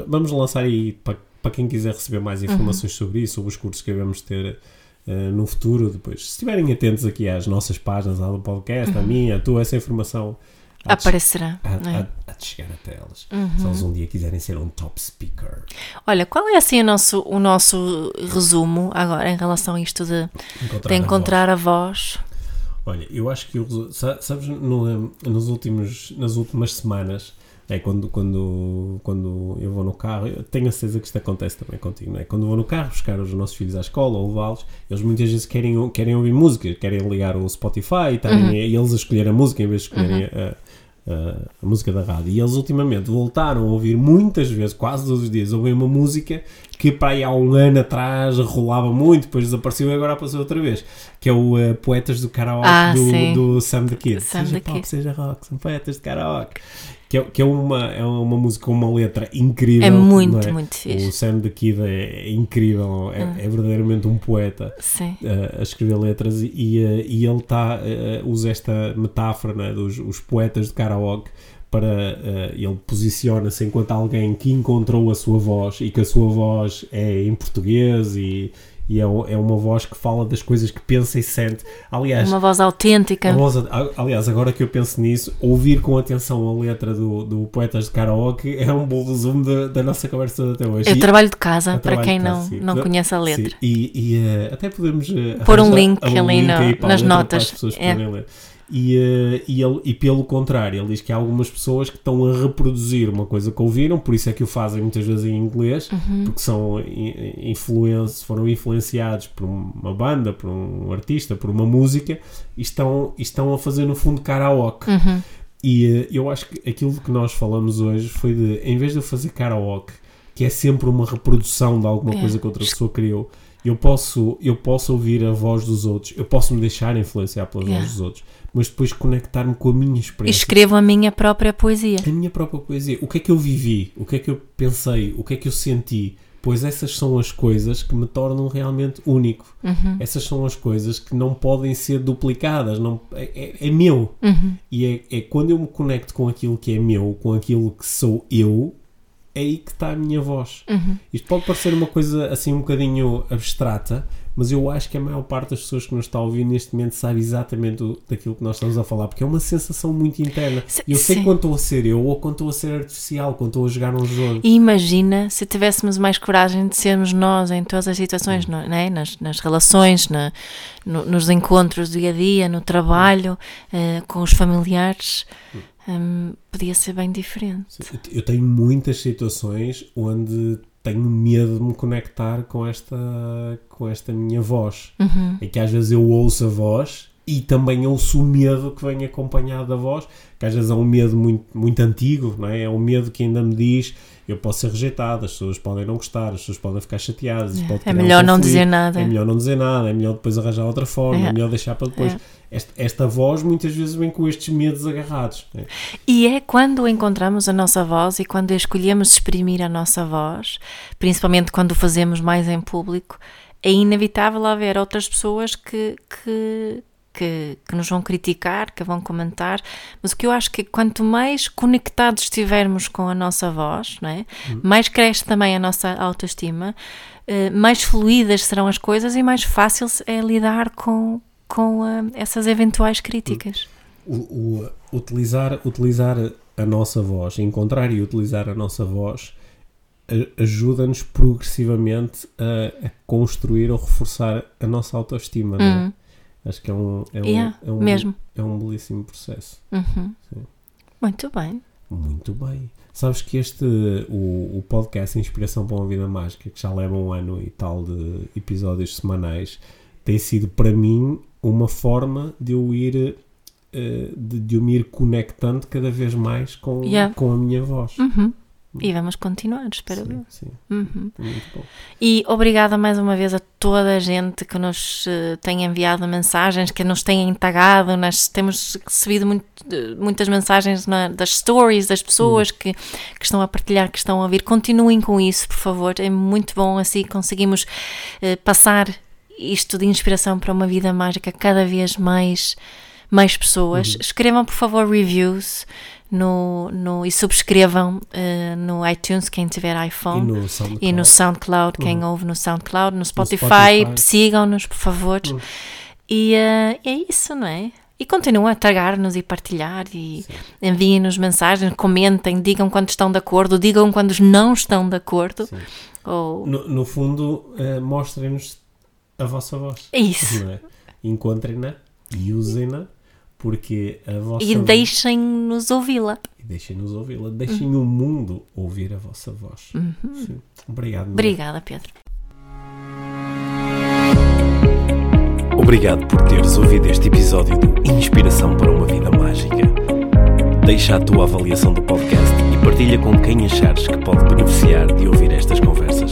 vamos- lançar aí para, para quem quiser receber mais Uhum. informações sobre isso, sobre os cursos que devemos ter uh, no futuro. Depois, se estiverem atentos aqui às nossas páginas, à do podcast, à minha, à tua, essa informação de, Aparecerá. há- não é? há de chegar até elas. Uhum. Se eles um dia quiserem ser um top speaker. Olha, qual é assim o nosso, o nosso resumo agora em relação a isto de, Encontrar de a encontrar a voz? Olha, eu acho que sa- sabes no- nos últimos nas últimas semanas é quando quando quando eu vou no carro, eu tenho a certeza que isto acontece também contigo, não é? Quando vou no carro buscar os nossos filhos à escola ou levá-los, eles muitas vezes querem querem ouvir música, querem ligar o Spotify e, estarem- e eles a escolher a música em vez de escolherem a, a- a música da rádio. E eles ultimamente voltaram a ouvir muitas vezes, quase todos os dias, ouvir uma música que para aí há um ano atrás rolava muito, depois desapareceu e agora apareceu outra vez, que é o eh, Poetas do Karaoke Ah, do, sim. do Sam the Kid. Sam seja the pop, Kid. seja rock, são poetas de karaoke. Que é, que é, uma, é uma música com uma letra incrível. É não muito, é? muito O fixe. Sam the Kid é, é incrível, é, Ah. é verdadeiramente um poeta uh, a escrever letras e, uh, e ele tá, uh, usa esta metáfora né, dos os poetas de karaoke para uh, ele posiciona-se enquanto alguém que encontrou a sua voz e que a sua voz é em português e, e é, é uma voz que fala das coisas que pensa e sente. Aliás, Uma voz autêntica. voz- aliás, agora que eu penso nisso, ouvir com atenção a letra do, do Poetas de Karaoke é um bom resumo da, da nossa conversa de até hoje. É E- trabalho de casa, para quem casa, não, sim. não conhece a letra. Sim, e, e, eh, até podemos eh, Pôr um link um ali link no- nas notas. Para as pessoas É. poderem ler. E, eh, e, ele, e pelo contrário, ele diz que há algumas pessoas que estão a reproduzir uma coisa que ouviram, por isso é que o fazem muitas vezes em inglês, Uhum. porque são influence, foram influenciados por uma banda, por um artista, por uma música, e estão, e estão a fazer no fundo karaoke. Uhum. E eh, eu acho que aquilo que nós falamos hoje foi de, em vez de eu fazer karaoke, que é sempre uma reprodução de alguma É. coisa que outra pessoa criou, eu posso, eu posso ouvir a voz dos outros, eu posso me deixar influenciar pela Yeah. voz dos outros, mas depois conectar-me com a minha experiência. escrevo a minha própria poesia. A minha própria poesia. O que é que eu vivi? O que é que eu pensei? O que é que eu senti? Pois essas são as coisas que me tornam realmente único. Uhum. Essas são as coisas que não podem ser duplicadas. Não, é, é- é meu. Uhum. E é, é quando eu me conecto com aquilo que é meu, com aquilo que sou eu, é aí que está a minha voz. Uhum. Isto pode parecer uma coisa assim um bocadinho abstrata, mas eu acho que a maior parte das pessoas que nos está a ouvir neste momento sabe exatamente o- daquilo que nós estamos a falar, porque é uma sensação muito interna. Se- eu sei sim. quando estou a ser eu ou quando estou a ser artificial, quando estou a jogar um jogo. Imagina se tivéssemos mais coragem de sermos nós em todas as situações, não é? nas, nas relações, na- no- nos encontros do dia a dia, no trabalho, eh, com os familiares. Hum, podia ser bem diferente. Eu tenho muitas situações onde tenho medo de me conectar com esta, com esta minha voz. Uhum. É que às vezes eu ouço a voz e também ouço o medo que vem acompanhado da voz, que às vezes é um medo muito, muito antigo, não é? É um medo que ainda me diz eu posso ser rejeitado, as pessoas podem não gostar, as pessoas podem ficar chateadas, isso pode É criar um melhor não dizer nada. É melhor não dizer nada, é melhor depois arranjar outra forma, é, É. melhor deixar para depois. Esta, esta voz muitas vezes vem com estes medos agarrados. é? E é quando encontramos a nossa voz e quando escolhemos exprimir a nossa voz, principalmente quando o fazemos mais em público, é inevitável haver outras pessoas que, que, que, que nos vão criticar, que vão comentar, mas o que eu acho que quanto mais conectados estivermos com a nossa voz, não é? mais cresce também a nossa autoestima, eh, mais fluídas serão as coisas e mais fácil é lidar com, com ah, essas eventuais críticas. o, o- utilizar, utilizar a nossa voz, encontrar e utilizar a nossa voz ajuda-nos progressivamente a, a construir ou reforçar a nossa autoestima. não é? Hum. Acho que é um, é um, Yeah, é um, mesmo. é um belíssimo processo. Uhum. Muito bem. Muito bem. Sabes que este, o, o podcast Inspiração para uma Vida Mágica, que já leva um ano e tal de episódios semanais, tem sido para mim uma forma de eu ir eh, de, de eu me ir conectando cada vez mais com, Yeah. com a minha voz. Uhum. E vamos continuar, espero sim, eu. sim, Uhum. muito bom. E obrigada mais uma vez a toda a gente que nos eh, tem enviado mensagens, que nos tem tagado. Nós temos recebido muito- eh, muitas mensagens na- das stories das pessoas que, que estão a partilhar, que estão a ouvir. Continuem com isso, por favor. É muito bom assim conseguimos eh, passar isto de inspiração para uma vida mágica cada vez mais, mais pessoas. Escrevam, por favor, reviews. No, no, e subscrevam eh, no iTunes, quem tiver E iPhone. no SoundCloud. E no SoundCloud, quem ouve no SoundCloud, no Spotify, Spotify. sigam-nos, por favor. Hum. E eh, é isso, não é? E continuem a tagar-nos e partilhar e enviem-nos mensagens, comentem, digam quando estão de acordo, digam quando não estão de acordo. Ou No, no fundo, eh, mostrem-nos a vossa voz. é isso. é? Encontrem-na e usem-na, porque a vossa E deixem-nos ouvi-la. e deixem-nos ouvi-la, deixem o mundo ouvir a vossa voz. Sim. Obrigado. Maria. Obrigada, Pedro. Obrigado por teres ouvido este episódio do Inspiração para uma Vida Mágica. Deixa a tua avaliação do podcast e partilha com quem achares que pode beneficiar de ouvir estas conversas.